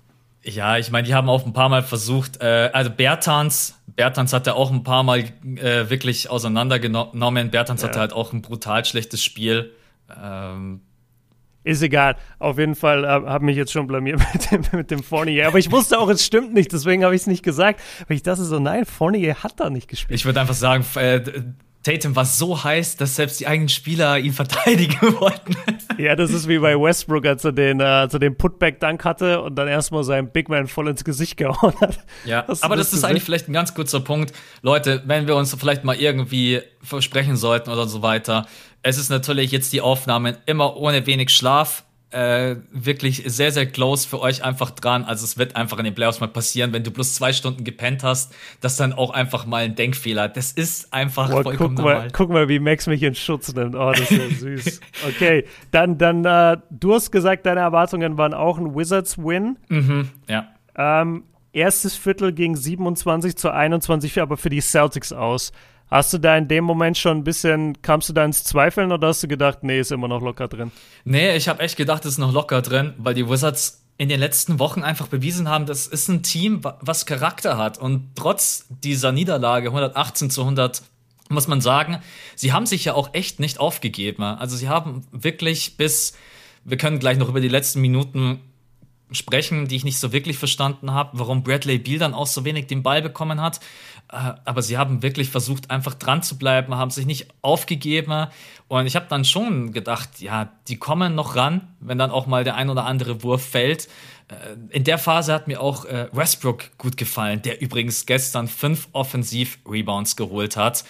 Ich, ja, ich meine, die haben auch ein paar Mal versucht, äh, also Bertans, Bertans hat ja auch ein paar Mal äh, wirklich auseinandergenommen. Bertans ja. hatte halt auch ein brutal schlechtes Spiel. Ähm, ist egal. Auf jeden Fall äh, habe mich jetzt schon blamiert mit dem, mit dem Fournier. Aber ich wusste auch, es stimmt nicht, deswegen habe ich es nicht gesagt. Weil ich dachte so, nein, Fournier hat da nicht gespielt. Ich würde einfach sagen, äh, Tatum war so heiß, dass selbst die eigenen Spieler ihn verteidigen wollten. Ja, das ist wie bei Westbrook, als er den, äh, als er den Putback-Dunk hatte und dann erstmal seinen Big Man voll ins Gesicht gehauen hat. Ja, aber das, das ist eigentlich vielleicht ein ganz kurzer Punkt. Leute, wenn wir uns vielleicht mal irgendwie versprechen sollten oder so weiter, es ist natürlich jetzt die Aufnahmen immer ohne wenig Schlaf. Äh, wirklich sehr, sehr close für euch einfach dran. Also es wird einfach in den Playoffs mal passieren, wenn du bloß zwei Stunden gepennt hast, dass dann auch einfach mal ein Denkfehler. Das ist einfach Boah, vollkommen guck normal. Mal, guck mal, wie Max mich in Schutz nimmt. Oh, das ist ja süß. Okay, dann, dann äh, du hast gesagt, deine Erwartungen waren auch ein Wizards-Win. Mhm, ja. Ähm, erstes Viertel ging 27 zu 21, aber für die Celtics aus. Hast du da in dem Moment schon ein bisschen, kamst du da ins Zweifeln oder hast du gedacht, nee, ist immer noch locker drin? Nee, ich habe echt gedacht, ist noch locker drin, weil die Wizards in den letzten Wochen einfach bewiesen haben, das ist ein Team, was Charakter hat. Und trotz dieser Niederlage 118 zu 100 muss man sagen, sie haben sich ja auch echt nicht aufgegeben. Also sie haben wirklich bis, wir können gleich noch über die letzten Minuten sprechen, die ich nicht so wirklich verstanden habe, warum Bradley Beal dann auch so wenig den Ball bekommen hat. Äh, aber sie haben wirklich versucht, einfach dran zu bleiben, haben sich nicht aufgegeben. Und ich habe dann schon gedacht, ja, die kommen noch ran, wenn dann auch mal der ein oder andere Wurf fällt. Äh, in der Phase hat mir auch äh, Westbrook gut gefallen, der übrigens gestern fünf Offensiv-Rebounds geholt hat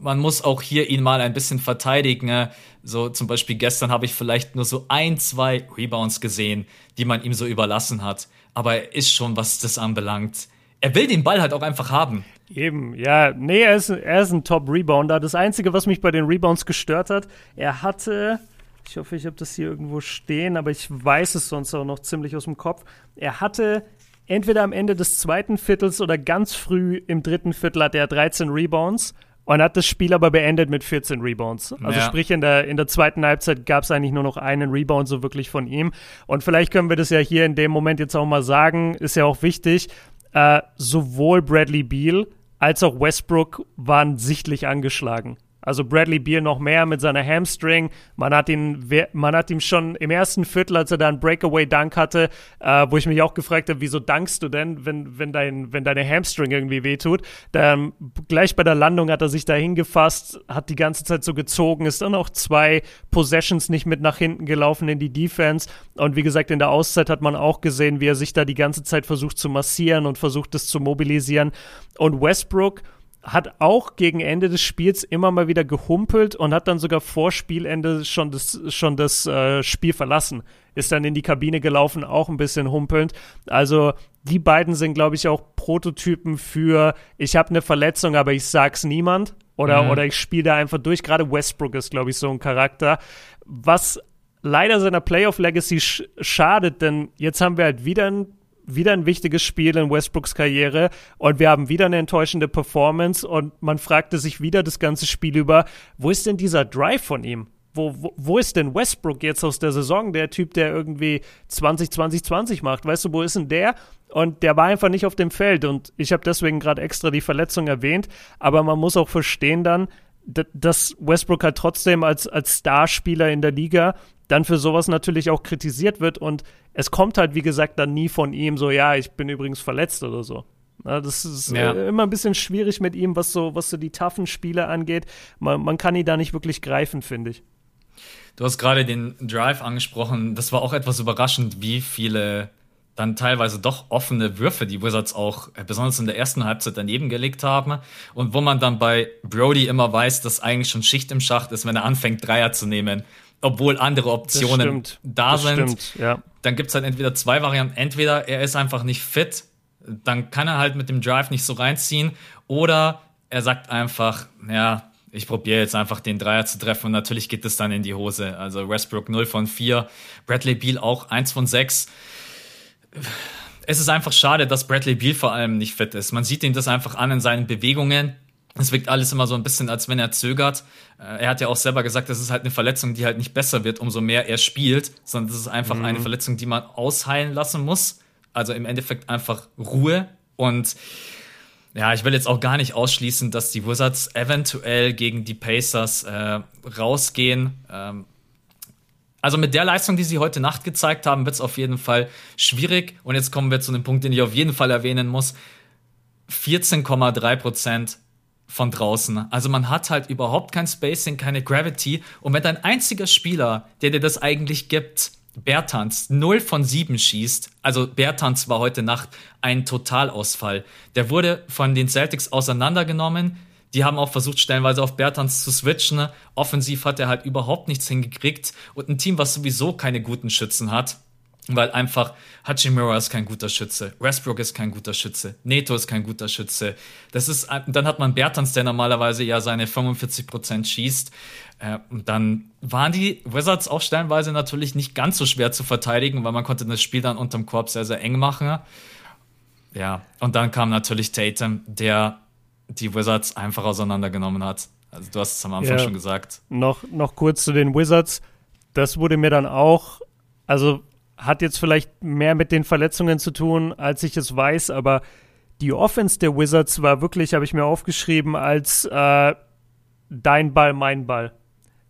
man muss auch hier ihn mal ein bisschen verteidigen. So zum Beispiel gestern habe ich vielleicht nur so ein, zwei Rebounds gesehen, die man ihm so überlassen hat. Aber er ist schon, was das anbelangt. Er will den Ball halt auch einfach haben. Eben, ja. Nee, er ist, er ist ein Top-Rebounder. Das Einzige, was mich bei den Rebounds gestört hat, er hatte, ich hoffe, ich habe das hier irgendwo stehen, aber ich weiß es sonst auch noch ziemlich aus dem Kopf. Er hatte entweder am Ende des zweiten Viertels oder ganz früh im dritten Viertel hat er 13 Rebounds und hat das Spiel aber beendet mit 14 Rebounds. Also ja. sprich, in der, in der zweiten Halbzeit gab es eigentlich nur noch einen Rebound so wirklich von ihm. Und vielleicht können wir das ja hier in dem Moment jetzt auch mal sagen, ist ja auch wichtig, äh, sowohl Bradley Beal als auch Westbrook waren sichtlich angeschlagen. Also Bradley Beal noch mehr mit seiner Hamstring. Man hat ihn, man hat ihm schon im ersten Viertel, als er da einen Breakaway-Dunk hatte, äh, wo ich mich auch gefragt habe, wieso dankst du denn, wenn, wenn, dein, wenn deine Hamstring irgendwie wehtut? Dann gleich bei der Landung hat er sich da hingefasst, hat die ganze Zeit so gezogen, ist dann auch zwei Possessions nicht mit nach hinten gelaufen in die Defense. Und wie gesagt, in der Auszeit hat man auch gesehen, wie er sich da die ganze Zeit versucht zu massieren und versucht es zu mobilisieren. Und Westbrook, hat auch gegen Ende des Spiels immer mal wieder gehumpelt und hat dann sogar vor Spielende schon das, schon das äh, Spiel verlassen. Ist dann in die Kabine gelaufen, auch ein bisschen humpelnd. Also die beiden sind, glaube ich, auch Prototypen für, ich habe eine Verletzung, aber ich sag's niemand. Oder, mhm. oder ich spiele da einfach durch. Gerade Westbrook ist, glaube ich, so ein Charakter. Was leider seiner Playoff-Legacy sch schadet, denn jetzt haben wir halt wieder ein wieder ein wichtiges Spiel in Westbrooks Karriere und wir haben wieder eine enttäuschende Performance und man fragte sich wieder das ganze Spiel über, wo ist denn dieser Drive von ihm? Wo, wo, wo ist denn Westbrook jetzt aus der Saison, der Typ, der irgendwie 20, 20, 20 macht? Weißt du, wo ist denn der? Und der war einfach nicht auf dem Feld und ich habe deswegen gerade extra die Verletzung erwähnt, aber man muss auch verstehen dann, dass Westbrook halt trotzdem als, als Starspieler in der Liga dann für sowas natürlich auch kritisiert wird und es kommt halt, wie gesagt, dann nie von ihm so, ja, ich bin übrigens verletzt oder so. Das ist ja. Äh, immer ein bisschen schwierig mit ihm, was so, was so die taffen Spiele angeht. Man, man kann ihn da nicht wirklich greifen, finde ich. Du hast gerade den Drive angesprochen. Das war auch etwas überraschend, wie viele dann teilweise doch offene Würfe die Wizards auch äh, besonders in der ersten Halbzeit daneben gelegt haben und wo man dann bei Brody immer weiß, dass eigentlich schon Schicht im Schacht ist, wenn er anfängt Dreier zu nehmen obwohl andere Optionen da das sind. Stimmt, ja. Dann gibt es halt entweder zwei Varianten. Entweder er ist einfach nicht fit, dann kann er halt mit dem Drive nicht so reinziehen, oder er sagt einfach, ja, ich probiere jetzt einfach den Dreier zu treffen und natürlich geht es dann in die Hose. Also Westbrook 0 von 4, Bradley Beal auch 1 von 6. Es ist einfach schade, dass Bradley Beal vor allem nicht fit ist. Man sieht ihm das einfach an in seinen Bewegungen. Es wirkt alles immer so ein bisschen, als wenn er zögert. Äh, er hat ja auch selber gesagt, das ist halt eine Verletzung, die halt nicht besser wird, umso mehr er spielt, sondern das ist einfach mhm. eine Verletzung, die man ausheilen lassen muss. Also im Endeffekt einfach Ruhe. Und ja, ich will jetzt auch gar nicht ausschließen, dass die Wizards eventuell gegen die Pacers äh, rausgehen. Ähm, also mit der Leistung, die sie heute Nacht gezeigt haben, wird es auf jeden Fall schwierig. Und jetzt kommen wir zu einem Punkt, den ich auf jeden Fall erwähnen muss. 14,3 Prozent von draußen. Also man hat halt überhaupt kein Spacing, keine Gravity. Und wenn dein einziger Spieler, der dir das eigentlich gibt, Bertans 0 von 7 schießt, also Bertans war heute Nacht ein Totalausfall. Der wurde von den Celtics auseinandergenommen. Die haben auch versucht, stellenweise auf Bertans zu switchen. Offensiv hat er halt überhaupt nichts hingekriegt. Und ein Team, was sowieso keine guten Schützen hat, weil einfach Hachimura ist kein guter Schütze, Westbrook ist kein guter Schütze, Neto ist kein guter Schütze. Das ist, dann hat man Bertans, der normalerweise ja seine 45% schießt. Äh, und dann waren die Wizards auch stellenweise natürlich nicht ganz so schwer zu verteidigen, weil man konnte das Spiel dann unterm Korb sehr, sehr eng machen. Ja, und dann kam natürlich Tatum, der die Wizards einfach auseinandergenommen hat. Also du hast es am Anfang ja, schon gesagt. Noch, noch kurz zu den Wizards. Das wurde mir dann auch, also hat jetzt vielleicht mehr mit den Verletzungen zu tun, als ich es weiß, aber die Offense der Wizards war wirklich, habe ich mir aufgeschrieben, als äh, dein Ball, mein Ball.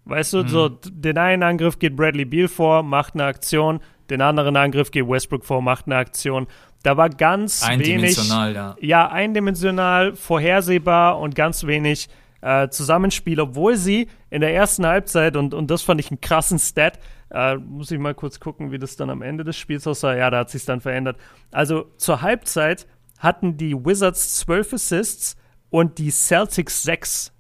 Weißt du, mhm. so den einen Angriff geht Bradley Beal vor, macht eine Aktion, den anderen Angriff geht Westbrook vor, macht eine Aktion. Da war ganz eindimensional, wenig, ja. ja, eindimensional, vorhersehbar und ganz wenig äh, Zusammenspiel, obwohl sie in der ersten Halbzeit, und, und das fand ich einen krassen Stat, äh, muss ich mal kurz gucken, wie das dann am Ende des Spiels aussah. Ja, da hat sich dann verändert. Also zur Halbzeit hatten die Wizards 12 Assists und die Celtics 6.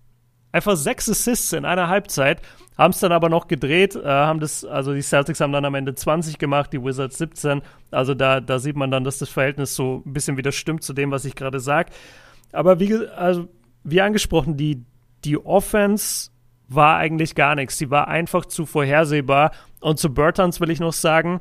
Einfach 6 Assists in einer Halbzeit. Haben es dann aber noch gedreht, äh, haben das, also die Celtics haben dann am Ende 20 gemacht, die Wizards 17. Also da, da sieht man dann, dass das Verhältnis so ein bisschen wieder stimmt zu dem, was ich gerade sage. Aber wie, also, wie angesprochen, die, die Offense war eigentlich gar nichts. Sie war einfach zu vorhersehbar. Und zu Bertans will ich noch sagen,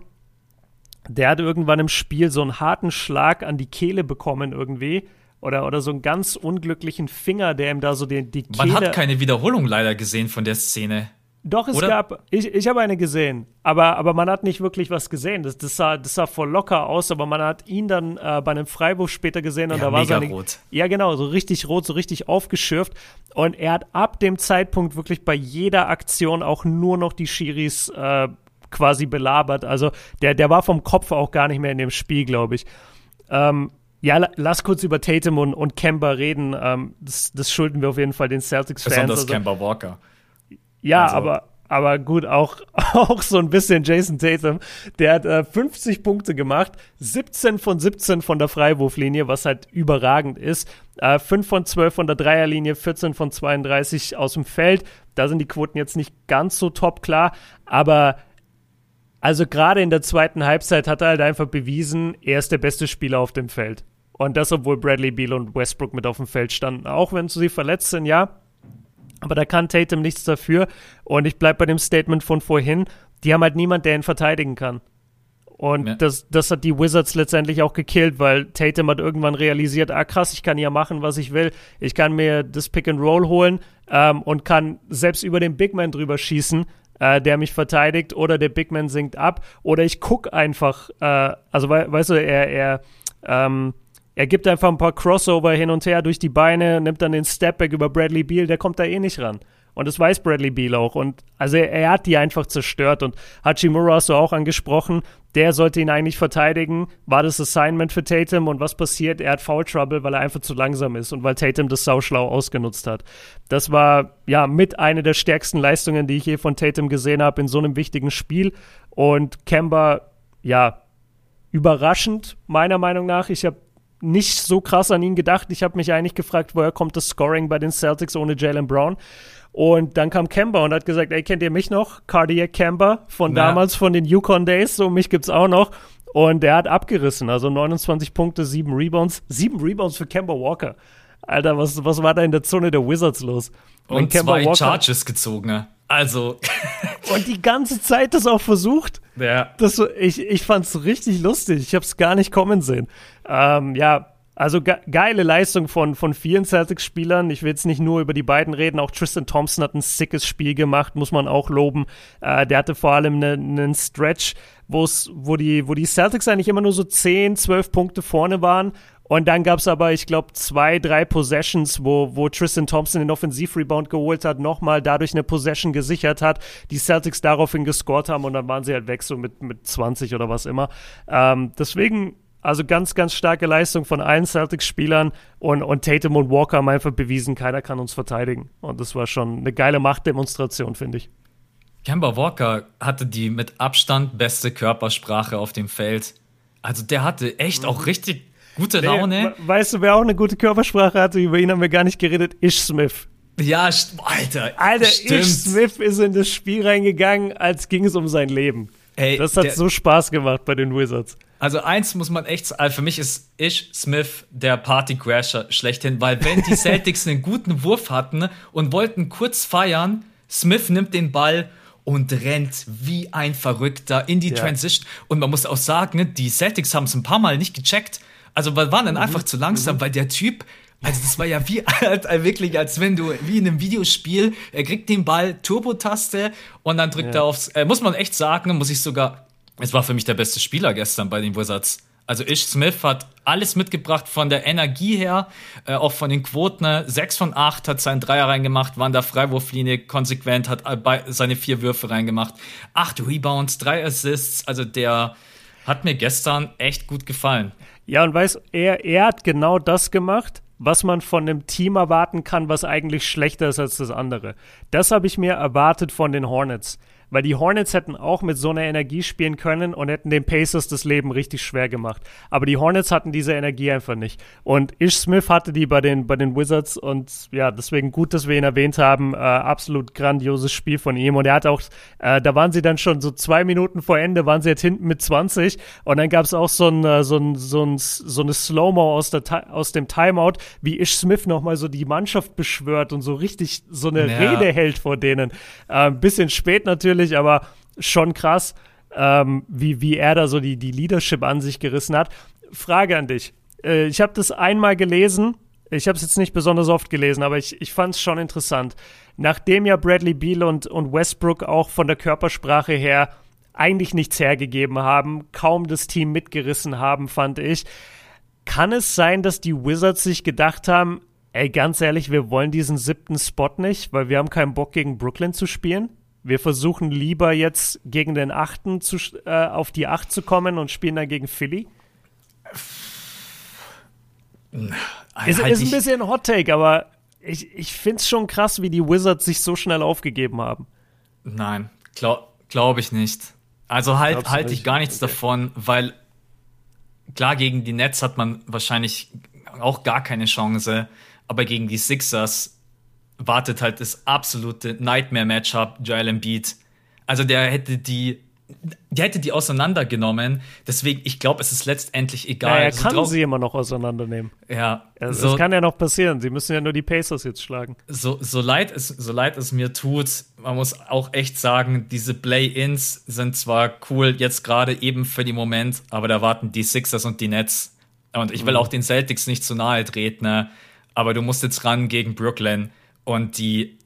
der hat irgendwann im Spiel so einen harten Schlag an die Kehle bekommen irgendwie. Oder, oder so einen ganz unglücklichen Finger, der ihm da so die, die Kehle... Man hat keine Wiederholung leider gesehen von der Szene. Doch, es Oder? gab, ich, ich habe eine gesehen, aber, aber man hat nicht wirklich was gesehen. Das, das, sah, das sah voll locker aus, aber man hat ihn dann äh, bei einem Freiwurf später gesehen und ja, da war seine. Rot. Ja, genau, so richtig rot, so richtig aufgeschürft. Und er hat ab dem Zeitpunkt wirklich bei jeder Aktion auch nur noch die Schiris äh, quasi belabert. Also der, der war vom Kopf auch gar nicht mehr in dem Spiel, glaube ich. Ähm, ja, lass kurz über Tatum und, und Kemba reden. Ähm, das, das schulden wir auf jeden Fall den Celtics-Fans. Besonders also, Kemba Walker. Ja, also. aber, aber gut, auch, auch so ein bisschen Jason Tatum. Der hat äh, 50 Punkte gemacht, 17 von 17 von der Freiwurflinie, was halt überragend ist. Äh, 5 von 12 von der Dreierlinie, 14 von 32 aus dem Feld. Da sind die Quoten jetzt nicht ganz so top klar, aber also gerade in der zweiten Halbzeit hat er halt einfach bewiesen, er ist der beste Spieler auf dem Feld. Und das, obwohl Bradley Beal und Westbrook mit auf dem Feld standen. Auch wenn sie verletzt sind, ja, aber da kann Tatum nichts dafür. Und ich bleibe bei dem Statement von vorhin. Die haben halt niemand, der ihn verteidigen kann. Und ja. das, das hat die Wizards letztendlich auch gekillt, weil Tatum hat irgendwann realisiert, ah krass, ich kann ja machen, was ich will. Ich kann mir das Pick and Roll holen ähm, und kann selbst über den Big Man drüber schießen, äh, der mich verteidigt, oder der Big Man sinkt ab, oder ich guck einfach, äh, also we weißt du, er, er ähm, er gibt einfach ein paar Crossover hin und her durch die Beine, nimmt dann den Stepback über Bradley Beal, der kommt da eh nicht ran. Und das weiß Bradley Beal auch. Und also er, er, hat die einfach zerstört. Und Hachimura hast du auch angesprochen, der sollte ihn eigentlich verteidigen. War das Assignment für Tatum? Und was passiert? Er hat Foul Trouble, weil er einfach zu langsam ist und weil Tatum das sauschlau ausgenutzt hat. Das war ja mit einer der stärksten Leistungen, die ich je von Tatum gesehen habe in so einem wichtigen Spiel. Und Kemba, ja, überraschend, meiner Meinung nach. Ich habe nicht so krass an ihn gedacht. Ich habe mich eigentlich gefragt, woher kommt das Scoring bei den Celtics ohne Jalen Brown? Und dann kam Kemba und hat gesagt, ey, kennt ihr mich noch? Cardiac Kemba von ja. damals, von den Yukon Days, so mich gibt's auch noch. Und der hat abgerissen, also 29 Punkte, 7 Rebounds. 7 Rebounds für Kemba Walker. Alter, was, was war da in der Zone der Wizards los? Und Kemba zwei Walker, Charges gezogen, ne? Also. und die ganze Zeit das auch versucht. Ja. Das, ich, ich fand's richtig lustig. Ich hab's gar nicht kommen sehen. Ähm, ja, also ge geile Leistung von, von vielen Celtics-Spielern. Ich will jetzt nicht nur über die beiden reden. Auch Tristan Thompson hat ein sickes Spiel gemacht, muss man auch loben. Äh, der hatte vor allem einen ne, Stretch, wo die, wo die Celtics eigentlich immer nur so 10, 12 Punkte vorne waren und dann gab es aber, ich glaube, zwei, drei Possessions, wo, wo Tristan Thompson den Offensivrebound geholt hat, nochmal dadurch eine Possession gesichert hat, die Celtics daraufhin gescored haben und dann waren sie halt weg, so mit, mit 20 oder was immer. Ähm, deswegen, also ganz, ganz starke Leistung von allen Celtics-Spielern und, und Tatum und Walker haben einfach bewiesen, keiner kann uns verteidigen. Und das war schon eine geile Machtdemonstration, finde ich. Kemba Walker hatte die mit Abstand beste Körpersprache auf dem Feld. Also der hatte echt auch richtig Gute Laune. Nee, weißt du, wer auch eine gute Körpersprache hatte? Über ihn haben wir gar nicht geredet. Ish Smith. Ja, Alter. Alter, stimmt. Ish Smith ist in das Spiel reingegangen, als ging es um sein Leben. Ey, das hat der, so Spaß gemacht bei den Wizards. Also eins muss man echt, also für mich ist Ish Smith der Partycrasher schlechthin, weil wenn die Celtics einen guten Wurf hatten und wollten kurz feiern, Smith nimmt den Ball und rennt wie ein Verrückter in die ja. Transition. Und man muss auch sagen, die Celtics haben es ein paar Mal nicht gecheckt. Also wir waren dann mhm. einfach zu langsam, mhm. weil der Typ, also das war ja wie wirklich, als wenn du wie in einem Videospiel, er kriegt den Ball, Turbo-Taste und dann drückt ja. er aufs, äh, muss man echt sagen, muss ich sogar, es war für mich der beste Spieler gestern bei den Wizards. Also Ish Smith hat alles mitgebracht von der Energie her, äh, auch von den Quoten. Ne? Sechs von acht hat seinen Dreier reingemacht, war in der Freiwurflinie konsequent, hat seine vier Würfe reingemacht. Acht Rebounds, drei Assists. Also der hat mir gestern echt gut gefallen. Ja, und weißt, er, er hat genau das gemacht, was man von einem Team erwarten kann, was eigentlich schlechter ist als das andere. Das habe ich mir erwartet von den Hornets weil die Hornets hätten auch mit so einer Energie spielen können und hätten den Pacers das Leben richtig schwer gemacht. Aber die Hornets hatten diese Energie einfach nicht. Und Ish Smith hatte die bei den, bei den Wizards und ja, deswegen gut, dass wir ihn erwähnt haben. Äh, absolut grandioses Spiel von ihm. Und er hat auch, äh, da waren sie dann schon so zwei Minuten vor Ende, waren sie jetzt hinten mit 20 und dann gab es auch so, ein, äh, so, ein, so, ein, so eine Slow-Mo aus, aus dem Timeout, wie Ish Smith nochmal so die Mannschaft beschwört und so richtig so eine ja. Rede hält vor denen. Äh, ein bisschen spät natürlich natürlich, aber schon krass, ähm, wie, wie er da so die, die Leadership an sich gerissen hat. Frage an dich. Äh, ich habe das einmal gelesen. Ich habe es jetzt nicht besonders oft gelesen, aber ich, ich fand es schon interessant. Nachdem ja Bradley Beal und, und Westbrook auch von der Körpersprache her eigentlich nichts hergegeben haben, kaum das Team mitgerissen haben, fand ich. Kann es sein, dass die Wizards sich gedacht haben, ey, ganz ehrlich, wir wollen diesen siebten Spot nicht, weil wir haben keinen Bock gegen Brooklyn zu spielen? Wir versuchen lieber jetzt gegen den achten zu, äh, auf die acht zu kommen und spielen dann gegen Philly? Ist, halt ist ein bisschen Hot Take, aber ich, ich finde es schon krass, wie die Wizards sich so schnell aufgegeben haben. Nein, glaube glaub ich nicht. Also halt, halte ich gar nichts okay. davon, weil klar, gegen die Nets hat man wahrscheinlich auch gar keine Chance, aber gegen die Sixers wartet halt das absolute Nightmare-Matchup Joel Embiid. Also der hätte die der hätte die auseinandergenommen. Deswegen, ich glaube, es ist letztendlich egal. Ja, er kann so sie immer noch auseinandernehmen. Ja. Also, so, das kann ja noch passieren. Sie müssen ja nur die Pacers jetzt schlagen. So, so, leid es, so leid es mir tut, man muss auch echt sagen, diese Play-Ins sind zwar cool jetzt gerade eben für den Moment, aber da warten die Sixers und die Nets. Und ich will mhm. auch den Celtics nicht zu nahe treten, ne? aber du musst jetzt ran gegen Brooklyn und die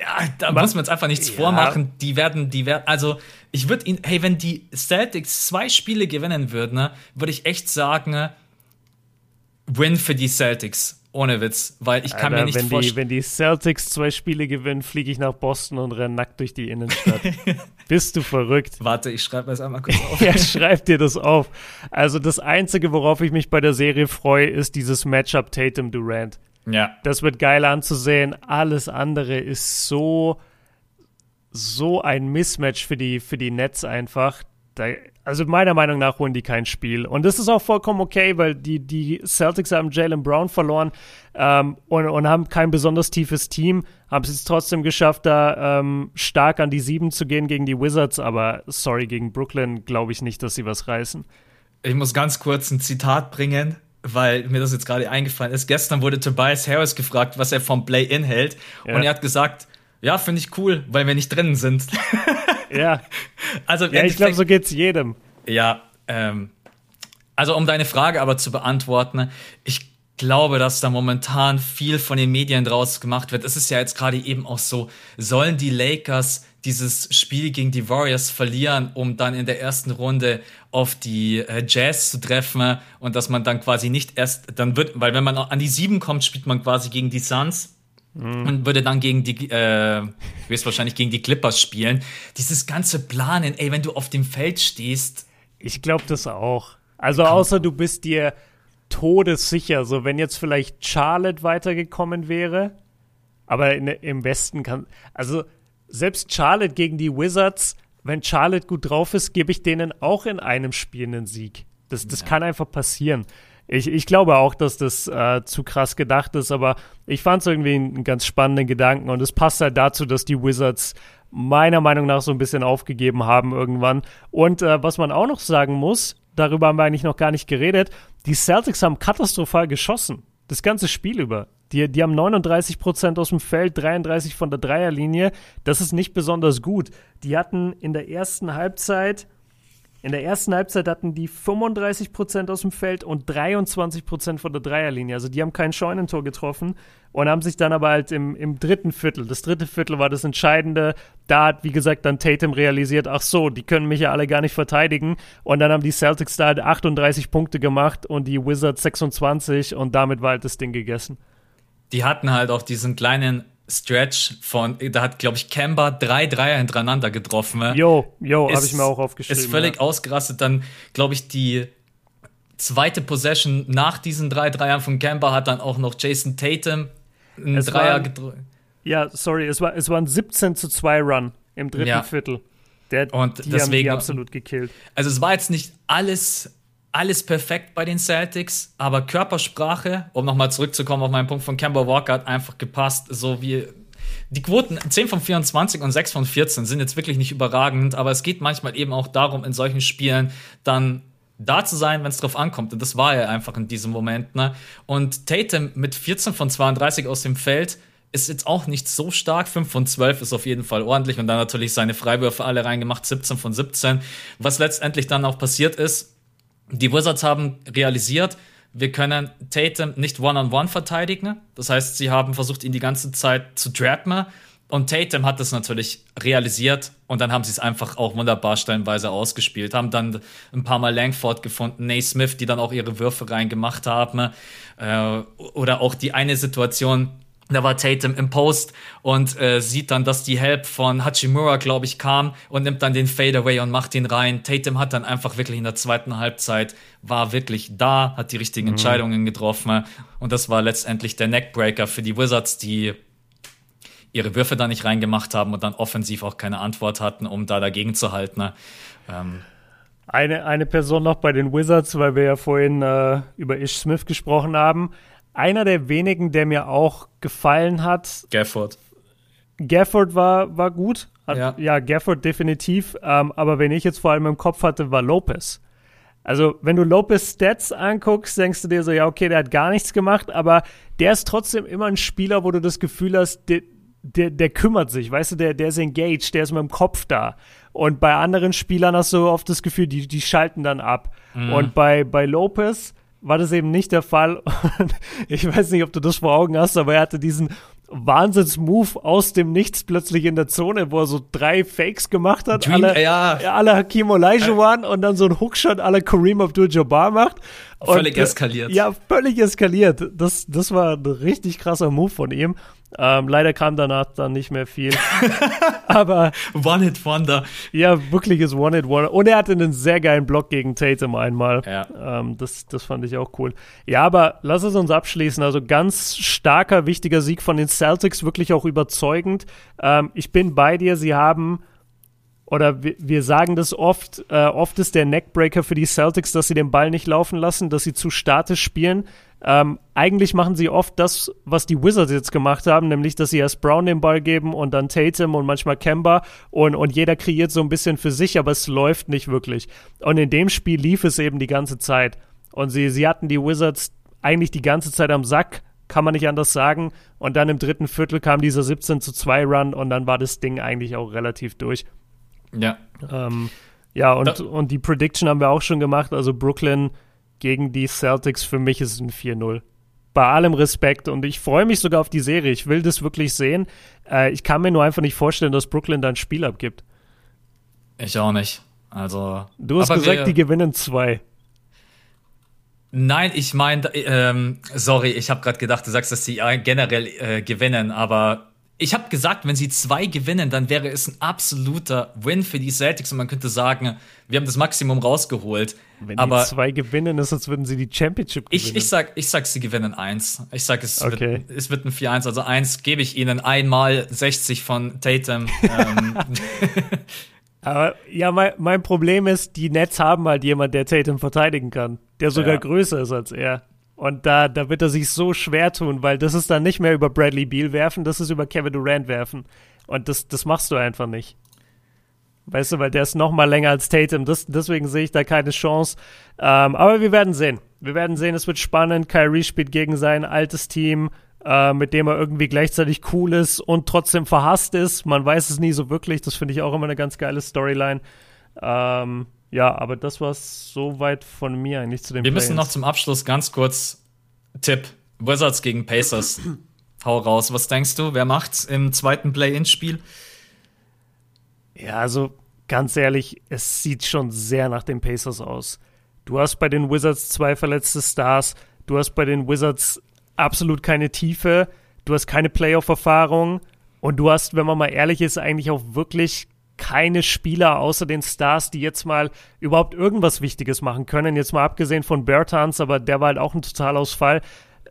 ja, da aber, muss man jetzt einfach nichts ja. vormachen. Die werden, die werden, also ich würde ihn, hey, wenn die Celtics zwei Spiele gewinnen würden, ne, würde ich echt sagen, ne, Win für die Celtics. Ohne Witz, weil ich kann Alter, mir nicht vorstellen. Wenn die Celtics zwei Spiele gewinnen, fliege ich nach Boston und renne nackt durch die Innenstadt. Bist du verrückt? Warte, ich schreibe das einmal kurz auf. ja, schreib dir das auf. Also das Einzige, worauf ich mich bei der Serie freue, ist dieses Matchup Tatum-Durant. Ja. Das wird geil anzusehen. Alles andere ist so, so ein Mismatch für die, für die Nets einfach. Da, also meiner Meinung nach holen die kein Spiel. Und das ist auch vollkommen okay, weil die, die Celtics haben Jalen Brown verloren ähm, und, und haben kein besonders tiefes Team. Haben es jetzt trotzdem geschafft, da ähm, stark an die Sieben zu gehen gegen die Wizards. Aber sorry, gegen Brooklyn glaube ich nicht, dass sie was reißen. Ich muss ganz kurz ein Zitat bringen weil mir das jetzt gerade eingefallen ist. Gestern wurde Tobias Harris gefragt, was er vom Play-In hält. Ja. Und er hat gesagt, ja, finde ich cool, weil wir nicht drinnen sind. ja. Also ja, ich glaube, so geht's jedem. Ja, ähm, also um deine Frage aber zu beantworten, ich glaube, dass da momentan viel von den Medien draus gemacht wird. Es ist ja jetzt gerade eben auch so, sollen die Lakers dieses Spiel gegen die Warriors verlieren, um dann in der ersten Runde auf die äh, Jazz zu treffen und dass man dann quasi nicht erst, dann wird, weil wenn man an die sieben kommt, spielt man quasi gegen die Suns Mhm. Und würde dann gegen die, äh, wirst wahrscheinlich gegen die Clippers spielen. Dieses ganze Planen, ey, wenn du auf dem Feld stehst. Ich glaube das auch. Also außer du bist dir todessicher, so wenn jetzt vielleicht Charlotte weitergekommen wäre, aber in, im Westen kann, also selbst Charlotte gegen die Wizards, wenn Charlotte gut drauf ist, gebe ich denen auch in einem Spiel einen Sieg. Das, das ja. kann einfach passieren. Ich, ich glaube auch, dass das äh, zu krass gedacht ist, aber ich fand es irgendwie einen ganz spannenden Gedanken und es passt halt dazu, dass die Wizards meiner Meinung nach so ein bisschen aufgegeben haben irgendwann. Und äh, was man auch noch sagen muss, darüber haben wir eigentlich noch gar nicht geredet, die Celtics haben katastrophal geschossen. Das ganze Spiel über. Die, die haben 39 Prozent aus dem Feld, 33 von der Dreierlinie. Das ist nicht besonders gut. Die hatten in der ersten Halbzeit in der ersten Halbzeit hatten die 35% aus dem Feld und 23% von der Dreierlinie. Also die haben kein Scheunentor getroffen und haben sich dann aber halt im, im dritten Viertel, das dritte Viertel war das Entscheidende, da hat, wie gesagt, dann Tatum realisiert, ach so, die können mich ja alle gar nicht verteidigen. Und dann haben die Celtics da halt 38 Punkte gemacht und die Wizards 26 und damit war halt das Ding gegessen. Die hatten halt auch diesen kleinen Stretch von, da hat, glaube ich, Kemba drei Dreier hintereinander getroffen. Jo, jo, habe ich mir auch aufgeschrieben. Ist völlig ja. ausgerastet. Dann, glaube ich, die zweite Possession nach diesen drei Dreiern von Kemba hat dann auch noch Jason Tatum einen es Dreier gedrückt. Ja, sorry, es war, es war ein 17 zu 2 Run im dritten ja. Viertel. Der, und die deswegen, haben die absolut gekillt. Also es war jetzt nicht alles alles perfekt bei den Celtics, aber Körpersprache, um nochmal zurückzukommen auf meinen Punkt von Kemba Walker, hat einfach gepasst, so wie die Quoten 10 von 24 und 6 von 14 sind jetzt wirklich nicht überragend, aber es geht manchmal eben auch darum, in solchen Spielen dann da zu sein, wenn es drauf ankommt. Und das war er einfach in diesem Moment. Ne? Und Tatum mit 14 von 32 aus dem Feld ist jetzt auch nicht so stark. 5 von 12 ist auf jeden Fall ordentlich. Und dann natürlich seine Freiwürfe alle reingemacht, 17 von 17. Was letztendlich dann auch passiert ist, Die Wizards haben realisiert, wir können Tatum nicht one-on-one -on -one verteidigen. Das heißt, sie haben versucht, ihn die ganze Zeit zu trappen. Und Tatum hat das natürlich realisiert und dann haben sie es einfach auch wunderbar stellenweise ausgespielt. Haben dann ein paar Mal Langford gefunden, Nate Smith, die dann auch ihre Würfe reingemacht haben. Äh, oder auch die eine Situation, da war Tatum im Post und äh, sieht dann, dass die Help von Hachimura, glaube ich, kam und nimmt dann den Fadeaway und macht ihn rein. Tatum hat dann einfach wirklich in der zweiten Halbzeit, war wirklich da, hat die richtigen mhm. Entscheidungen getroffen und das war letztendlich der Neckbreaker für die Wizards, die ihre Würfe da nicht reingemacht haben und dann offensiv auch keine Antwort hatten, um da dagegen zu halten. Ähm, eine, eine Person noch bei den Wizards, weil wir ja vorhin äh, über Ish Smith gesprochen haben. Einer der wenigen, der mir auch gefallen hat. Gafford. Gafford war, war gut. Hat, ja. ja, Gafford definitiv. Ähm, aber wenn ich jetzt vor allem im Kopf hatte, war Lopez. Also, wenn du Lopez Stats anguckst, denkst du dir so, ja, okay, der hat gar nichts gemacht, aber der ist trotzdem immer ein Spieler, wo du das Gefühl hast, der, der, der kümmert sich, weißt du, der, der ist engaged, der ist mit dem Kopf da. Und bei anderen Spielern hast du oft das Gefühl, die, die schalten dann ab. Mhm. Und bei, bei Lopez war das eben nicht der Fall. Und ich weiß nicht, ob du das vor Augen hast, aber er hatte diesen Wahnsinns-Move aus dem Nichts plötzlich in der Zone, wo er so drei Fakes gemacht hat. Dream, alle, ja. alle Hakim Olajuwon und dann so ein Hookshot alle Kareem Abdul-Jabbar macht. Völlig und, eskaliert. Ja, völlig eskaliert. Das, das war ein richtig krasser Move von ihm. Ähm, leider kam danach dann nicht mehr viel. Aber. One-Hit-Wonder. Ja, wirkliches One-Hit-Wonder. Und er hatte einen sehr geilen Block gegen Tatum einmal. Ja. Ähm, das, das fand ich auch cool. Ja, aber lass es uns abschließen. Also ganz starker, wichtiger Sieg von den Celtics, wirklich auch überzeugend. Ähm, ich bin bei dir. Sie haben oder wir, wir sagen das oft, äh, oft ist der Neckbreaker für die Celtics, dass sie den Ball nicht laufen lassen, dass sie zu statisch spielen. Ähm, eigentlich machen sie oft das, was die Wizards jetzt gemacht haben, nämlich, dass sie erst Brown den Ball geben und dann Tatum und manchmal Kemba und, und jeder kreiert so ein bisschen für sich, aber es läuft nicht wirklich. Und in dem Spiel lief es eben die ganze Zeit. Und sie, sie hatten die Wizards eigentlich die ganze Zeit am Sack, kann man nicht anders sagen. Und dann im dritten Viertel kam dieser 17 zu 2 Run und dann war das Ding eigentlich auch relativ durch. Ja. Ähm, ja, und, und die Prediction haben wir auch schon gemacht. Also Brooklyn gegen die Celtics, für mich ist es ein 4-0. Bei allem Respekt und ich freue mich sogar auf die Serie. Ich will das wirklich sehen. Äh, ich kann mir nur einfach nicht vorstellen, dass Brooklyn da ein Spiel abgibt. Ich auch nicht. Also. Du hast gesagt, wir, die gewinnen zwei. Nein, ich meine, ähm, sorry, ich habe gerade gedacht, du sagst, dass sie generell äh, gewinnen, aber ich habe gesagt, wenn sie zwei gewinnen, dann wäre es ein absoluter Win für die Celtics und man könnte sagen, wir haben das Maximum rausgeholt. Wenn aber die zwei gewinnen, ist als würden sie die Championship gewinnen. Ich, ich, sag, ich sag, sie gewinnen eins. Ich sag, es, okay. wird, es wird ein 4-1. Also eins gebe ich ihnen einmal 60 von Tatum. ähm. Aber ja, mein, mein Problem ist, die Nets haben halt jemand, der Tatum verteidigen kann, der sogar ja. größer ist als er. Und da, da wird er sich so schwer tun, weil das ist dann nicht mehr über Bradley Beal werfen, das ist über Kevin Durant werfen. Und das, das machst du einfach nicht. Weißt du, weil der ist noch mal länger als Tatum. Das, deswegen sehe ich da keine Chance. Ähm, aber wir werden sehen. Wir werden sehen, es wird spannend. Kyrie spielt gegen sein altes Team, äh, mit dem er irgendwie gleichzeitig cool ist und trotzdem verhasst ist. Man weiß es nie so wirklich. Das finde ich auch immer eine ganz geile Storyline. Ähm, ja, aber das war soweit von mir eigentlich zu dem Wir müssen noch zum Abschluss ganz kurz Tipp. Wizards gegen Pacers. Hau raus. Was denkst du? Wer macht's im zweiten Play-In-Spiel? Ja, also ganz ehrlich, es sieht schon sehr nach den Pacers aus. Du hast bei den Wizards zwei verletzte Stars. Du hast bei den Wizards absolut keine Tiefe. Du hast keine Playoff-Erfahrung. Und du hast, wenn man mal ehrlich ist, eigentlich auch wirklich keine Spieler außer den Stars, die jetzt mal überhaupt irgendwas Wichtiges machen können. Jetzt mal abgesehen von Bertans, aber der war halt auch ein Totalausfall.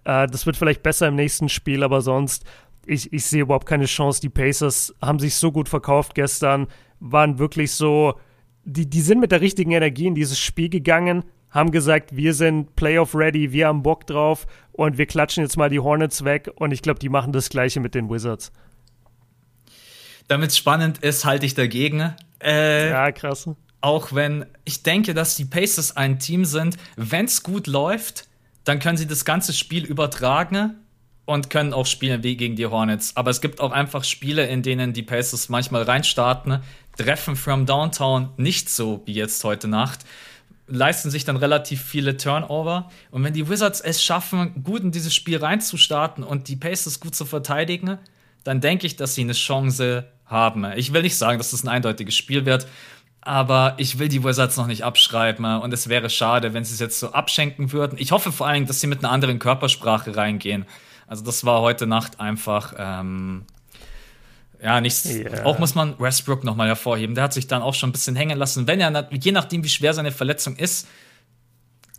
Äh, das wird vielleicht besser im nächsten Spiel, aber sonst, ich, ich sehe überhaupt keine Chance. Die Pacers haben sich so gut verkauft gestern, waren wirklich so, die, die sind mit der richtigen Energie in dieses Spiel gegangen, haben gesagt, wir sind Playoff ready, wir haben Bock drauf und wir klatschen jetzt mal die Hornets weg und ich glaube, die machen das gleiche mit den Wizards damit es spannend ist, halte ich dagegen. Äh, ja, krass. Auch wenn ich denke, dass die Pacers ein Team sind, wenn es gut läuft, dann können sie das ganze Spiel übertragen und können auch spielen wie gegen die Hornets. Aber es gibt auch einfach Spiele, in denen die Pacers manchmal reinstarten, treffen from Downtown nicht so wie jetzt heute Nacht. leisten sich dann relativ viele Turnover. Und wenn die Wizards es schaffen, gut in dieses Spiel reinzustarten und die Pacers gut zu verteidigen, dann denke ich, dass sie eine Chance haben. Ich will nicht sagen, dass das ein eindeutiges Spiel wird, aber ich will die Wizards noch nicht abschreiben und es wäre schade, wenn sie es jetzt so abschenken würden. Ich hoffe vor allen Dingen, dass sie mit einer anderen Körpersprache reingehen. Also das war heute Nacht einfach ähm, ja, nichts. Yeah. Auch muss man Westbrook nochmal hervorheben. Der hat sich dann auch schon ein bisschen hängen lassen. Wenn er, je nachdem, wie schwer seine Verletzung ist,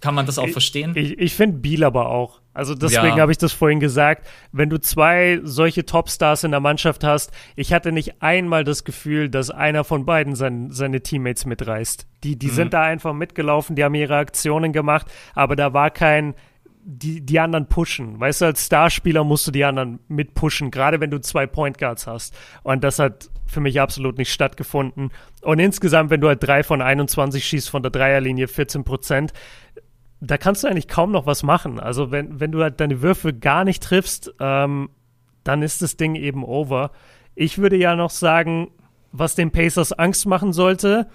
kann man das auch ich, verstehen. Ich, ich finde Biel aber auch. Also deswegen ja. habe ich das vorhin gesagt. Wenn du zwei solche Topstars in der Mannschaft hast, ich hatte nicht einmal das Gefühl, dass einer von beiden sein, seine Teammates mitreißt. Die, die mhm. sind da einfach mitgelaufen, die haben ihre Aktionen gemacht, aber da war kein, die, die anderen pushen. Weißt du, als Starspieler musst du die anderen mitpushen, gerade wenn du zwei Point Guards hast. Und das hat für mich absolut nicht stattgefunden. Und insgesamt, wenn du halt drei von 21 schießt von der Dreierlinie, 14 Prozent, da kannst du eigentlich kaum noch was machen. Also wenn, wenn du halt deine Würfe gar nicht triffst, ähm, dann ist das Ding eben over. Ich würde ja noch sagen, was den Pacers Angst machen sollte,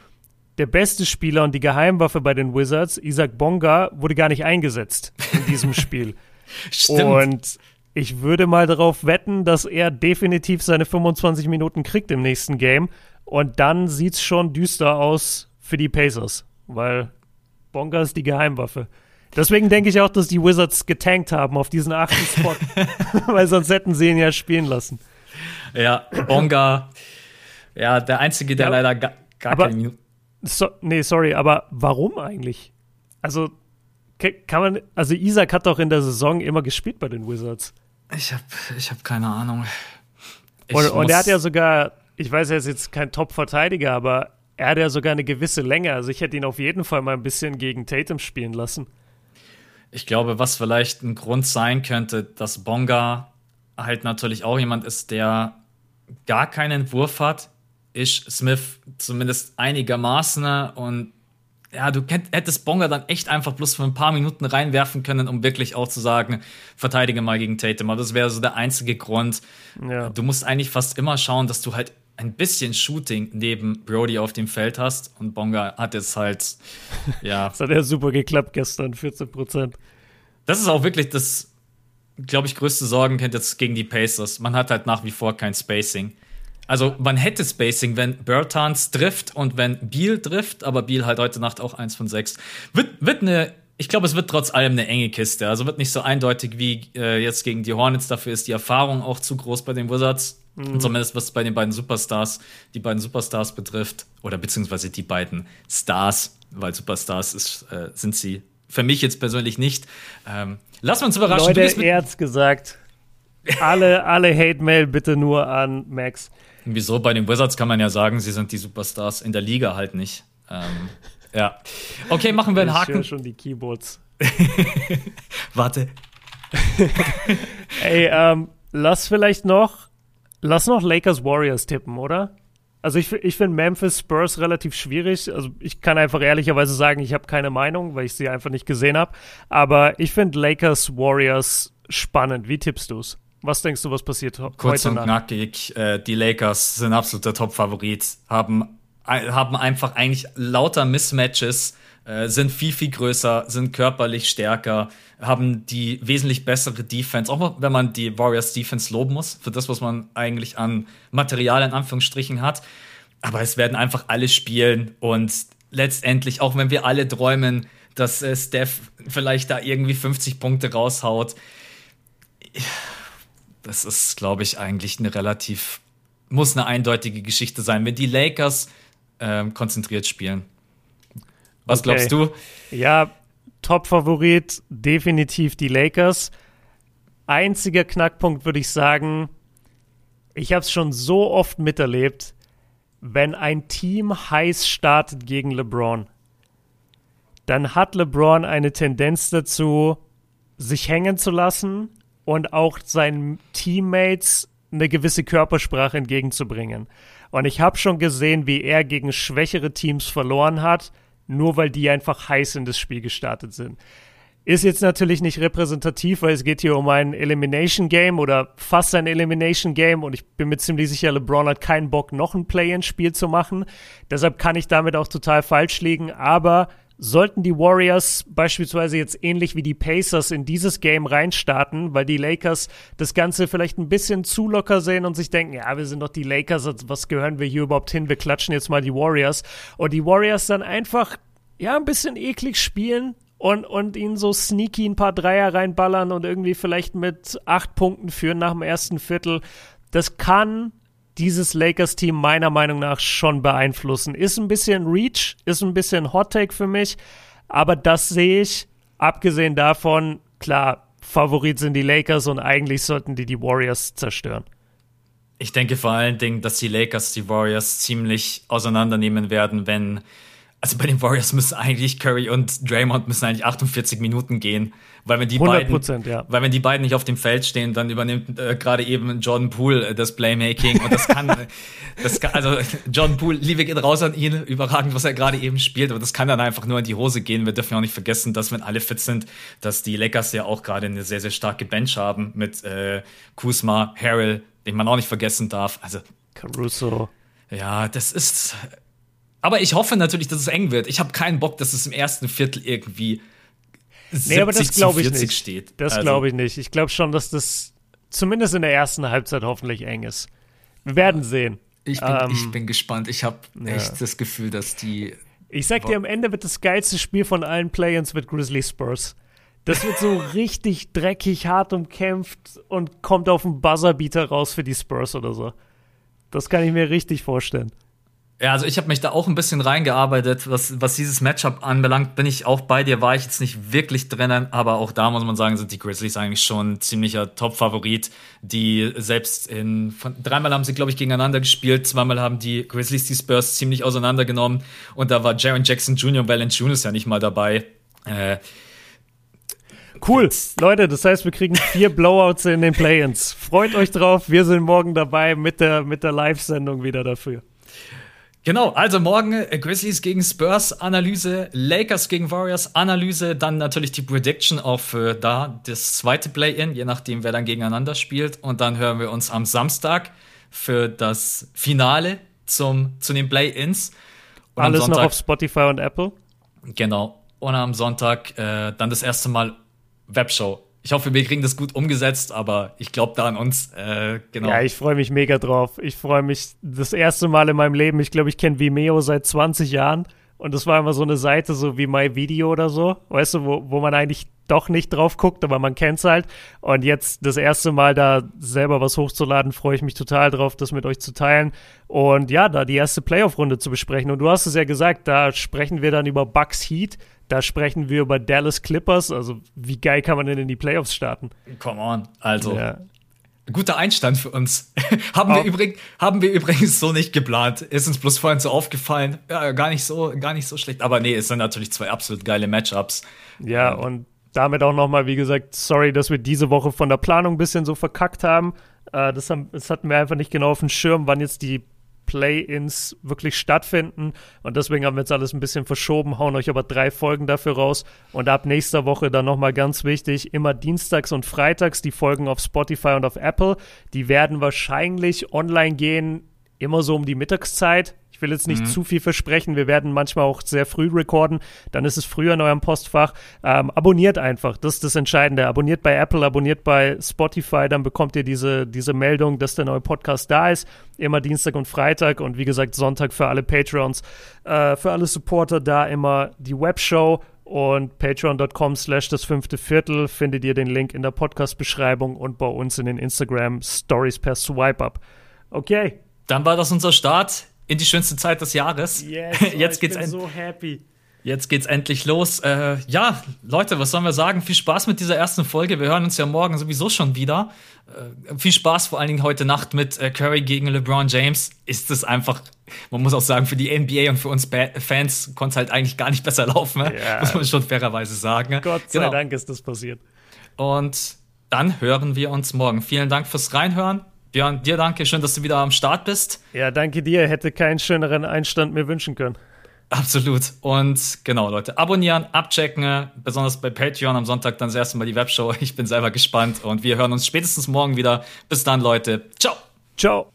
der beste Spieler und die Geheimwaffe bei den Wizards, Isaac Bonga, wurde gar nicht eingesetzt in diesem Spiel. Stimmt. Und ich würde mal darauf wetten, dass er definitiv seine 25 Minuten kriegt im nächsten Game. Und dann sieht es schon düster aus für die Pacers, weil Bonga ist die Geheimwaffe. Deswegen denke ich auch, dass die Wizards getankt haben auf diesen achten Spot, weil sonst hätten sie ihn ja spielen lassen. Ja, Bonga, ja, der Einzige, der ja, leider gar, gar keine Minuten so, nee, sorry, aber warum eigentlich? Also, kann man, also Isaac hat doch in der Saison immer gespielt bei den Wizards. Ich habe ich hab keine Ahnung. Und, und, er hat ja sogar, ich weiß, er ist jetzt kein Top-Verteidiger, aber er hat ja sogar eine gewisse Länge. Also ich hätte ihn auf jeden Fall mal ein bisschen gegen Tatum spielen lassen. Ich glaube, was vielleicht ein Grund sein könnte, dass Bonga halt natürlich auch jemand ist, der gar keinen Wurf hat, ist Smith zumindest einigermaßen und ja, du hättest Bonga dann echt einfach bloß für ein paar Minuten reinwerfen können, um wirklich auch zu sagen, verteidige mal gegen Tatum. Aber das wäre so der einzige Grund. Ja. Du musst eigentlich fast immer schauen, dass du halt ein bisschen Shooting neben Brody auf dem Feld hast. Und Bonga hat jetzt halt, ja. das hat ja super geklappt gestern, 14 Prozent. Das ist auch wirklich das, glaube ich, größte Sorgenkind jetzt gegen die Pacers. Man hat halt nach wie vor kein Spacing. Also man hätte Spacing, wenn Bertans trifft und wenn Beal trifft, aber Beal halt heute Nacht auch eins von sechs. Wird, wird eine, ich glaube, es wird trotz allem eine enge Kiste. Also wird nicht so eindeutig wie äh, jetzt gegen die Hornets. Dafür ist die Erfahrung auch zu groß bei den Wizards. Mhm. Zumindest was bei den beiden Superstars, die beiden Superstars betrifft. Oder beziehungsweise die beiden Stars, weil Superstars ist, äh, sind sie für mich jetzt persönlich nicht. Ähm, wir uns überraschen. Leute, er hat's gesagt. Alle, alle Hate-Mail bitte nur an Max. Wieso? Bei den Wizards kann man ja sagen, sie sind die Superstars, in der Liga halt nicht. Ähm, ja. Okay, machen wir einen Haken. Ich schon die Keyboards. Warte. Ey, ähm, lass vielleicht noch, lass noch Lakers Warriors tippen, oder? Also ich, ich finde Memphis Spurs relativ schwierig. Also ich kann einfach ehrlicherweise sagen, ich habe keine Meinung, weil ich sie einfach nicht gesehen habe. Aber ich finde Lakers Warriors spannend. Wie tippst du es? Was denkst du, was passiert Kurz heute Kurz und knackig, äh, die Lakers sind absoluter Top-Favorit, haben, äh, haben einfach eigentlich lauter Mismatches, äh, sind viel, viel größer, sind körperlich stärker, haben die wesentlich bessere Defense, auch wenn man die Warriors Defense loben muss, für das, was man eigentlich an Material in Anführungsstrichen hat. Aber es werden einfach alle spielen und letztendlich, auch wenn wir alle träumen, dass äh, Steph vielleicht da irgendwie 50 Punkte raushaut, das ist, glaube ich, eigentlich eine relativ, muss eine eindeutige Geschichte sein, wenn die Lakers ähm, konzentriert spielen. Was okay. glaubst du? Ja, Top-Favorit definitiv die Lakers. Einziger Knackpunkt würde ich sagen, ich habe es schon so oft miterlebt, wenn ein Team heiß startet gegen LeBron, dann hat LeBron eine Tendenz dazu, sich hängen zu lassen und auch seinen Teammates eine gewisse Körpersprache entgegenzubringen. Und ich habe schon gesehen, wie er gegen schwächere Teams verloren hat, nur weil die einfach heiß in das Spiel gestartet sind. Ist jetzt natürlich nicht repräsentativ, weil es geht hier um ein Elimination Game oder fast ein Elimination Game und ich bin mir ziemlich sicher, LeBron hat keinen Bock, noch ein Play-in-Spiel zu machen. Deshalb kann ich damit auch total falsch liegen, aber Sollten die Warriors beispielsweise jetzt ähnlich wie die Pacers in dieses Game reinstarten, weil die Lakers das Ganze vielleicht ein bisschen zu locker sehen und sich denken, ja, wir sind doch die Lakers, was gehören wir hier überhaupt hin? Wir klatschen jetzt mal die Warriors. Und die Warriors dann einfach, ja, ein bisschen eklig spielen, und, und ihnen so sneaky ein paar Dreier reinballern und irgendwie vielleicht mit acht Punkten führen nach dem ersten Viertel. Das kann dieses Lakers-Team meiner Meinung nach schon beeinflussen. Ist ein bisschen Reach, ist ein bisschen Hot Take für mich, aber das sehe ich, abgesehen davon, klar, Favorit sind die Lakers und eigentlich sollten die die Warriors zerstören. Ich denke vor allen Dingen, dass die Lakers die Warriors ziemlich auseinandernehmen werden, wenn also bei den Warriors müssen eigentlich Curry und Draymond müssen eigentlich 48 Minuten gehen, weil wenn die beiden, ja. weil wenn die beiden nicht auf dem Feld stehen, dann übernimmt äh, gerade eben Jordan Poole äh, das Playmaking und das kann, das kann, also Jordan Poole, Liebe geht raus an ihn, überragend, was er gerade eben spielt, aber das kann dann einfach nur in die Hose gehen. Wir dürfen ja auch nicht vergessen, dass wenn alle fit sind, dass die Lakers ja auch gerade eine sehr sehr starke Bench haben mit äh, Kuzma, Harrell, den man auch nicht vergessen darf. Also Caruso. Ja, das ist aber ich hoffe natürlich, dass es eng wird. Ich habe keinen Bock, dass es im ersten Viertel irgendwie 70 nee, aber das glaube ich nicht. steht. Das also. glaube ich nicht. Ich glaube schon, dass das zumindest in der ersten Halbzeit hoffentlich eng ist. Wir werden sehen. Ich bin, ähm, ich bin gespannt. Ich habe echt ja. das Gefühl, dass die. Ich sag dir, am Ende wird das geilste Spiel von allen Play-ins mit Grizzly Spurs. Das wird so richtig dreckig, hart umkämpft und kommt auf einen Buzzerbeater raus für die Spurs oder so. Das kann ich mir richtig vorstellen. Ja, also ich habe mich da auch ein bisschen reingearbeitet, was, was dieses Matchup anbelangt, bin ich auch bei dir, war ich jetzt nicht wirklich drinnen, aber auch da muss man sagen, sind die Grizzlies eigentlich schon ein ziemlicher Top-Favorit, die selbst in, von, dreimal haben sie, glaube ich, gegeneinander gespielt, zweimal haben die Grizzlies die Spurs ziemlich auseinandergenommen und da war Jaron Jackson Jr. Valanciunas ja nicht mal dabei. Äh, Cool. Leute, das heißt, wir kriegen vier Blowouts in den Play-Ins. Freut euch drauf. Wir sind morgen dabei mit der, mit der Live-Sendung wieder dafür. Genau, also morgen äh, Grizzlies gegen Spurs Analyse, Lakers gegen Warriors Analyse, dann natürlich die Prediction auf äh, da das zweite Play-in, je nachdem wer dann gegeneinander spielt und dann hören wir uns am Samstag für das Finale zum zu den Play-ins. Alles Sonntag, noch auf Spotify und Apple. Genau. Und am Sonntag äh, dann das erste Mal Webshow ich hoffe, wir kriegen das gut umgesetzt, aber ich glaube da an uns. Äh, genau. Ja, ich freue mich mega drauf. Ich freue mich das erste Mal in meinem Leben. Ich glaube, ich kenne Vimeo seit 20 Jahren. Und das war immer so eine Seite, so wie My Video oder so, weißt du, wo, wo man eigentlich doch nicht drauf guckt, aber man kennt's halt. Und jetzt das erste Mal da selber was hochzuladen, freue ich mich total drauf, das mit euch zu teilen. Und ja, da die erste Playoff-Runde zu besprechen. Und du hast es ja gesagt, da sprechen wir dann über Bucks Heat. Da sprechen wir über Dallas Clippers. Also, wie geil kann man denn in die Playoffs starten? Come on. Also, ja. guter Einstand für uns. haben, wir übrig, haben wir übrigens so nicht geplant. Ist uns bloß vorhin so aufgefallen. Ja, gar nicht so, gar nicht so schlecht. Aber nee, es sind natürlich zwei absolut geile Matchups. Ja, und damit auch nochmal, wie gesagt, sorry, dass wir diese Woche von der Planung ein bisschen so verkackt haben. Äh, das, haben das hatten wir einfach nicht genau auf dem Schirm, wann jetzt die Play-ins wirklich stattfinden. Und deswegen haben wir jetzt alles ein bisschen verschoben, hauen euch aber drei Folgen dafür raus. Und ab nächster Woche dann nochmal ganz wichtig, immer dienstags und freitags die Folgen auf Spotify und auf Apple. Die werden wahrscheinlich online gehen, immer so um die Mittagszeit. Ich will jetzt nicht mhm. zu viel versprechen. Wir werden manchmal auch sehr früh recorden. Dann ist es früher in eurem Postfach. Ähm, abonniert einfach. Das ist das Entscheidende. Abonniert bei Apple, abonniert bei Spotify. Dann bekommt ihr diese, diese Meldung, dass der neue Podcast da ist. Immer Dienstag und Freitag. Und wie gesagt, Sonntag für alle Patrons. Äh, für alle Supporter da immer die Webshow. Und patreon.com slash das fünfte Viertel findet ihr den Link in der Podcast-Beschreibung und bei uns in den Instagram Stories per Swipe-Up. Okay. Dann war das unser Start in die schönste Zeit des Jahres. Yes, oh, jetzt geht's bin so happy. Jetzt geht's endlich los. Äh, ja, Leute, was sollen wir sagen? Viel Spaß mit dieser ersten Folge. Wir hören uns ja morgen sowieso schon wieder. Äh, viel Spaß vor allen Dingen heute Nacht mit äh, Curry gegen LeBron James. Ist es einfach, man muss auch sagen, für die NBA und für uns ba Fans konnte es halt eigentlich gar nicht besser laufen. Ne? Ja. Muss man schon fairerweise sagen. Ne? Gott sei genau. Dank ist das passiert. Und dann hören wir uns morgen. Vielen Dank fürs Reinhören. Björn, dir danke, schön, dass du wieder am Start bist. Ja, danke dir. Hätte keinen schöneren Einstand mir wünschen können. Absolut. Und genau, Leute, abonnieren, abchecken, besonders bei Patreon am Sonntag dann das erste Mal die Webshow. Ich bin selber gespannt und wir hören uns spätestens morgen wieder. Bis dann, Leute. Ciao. Ciao.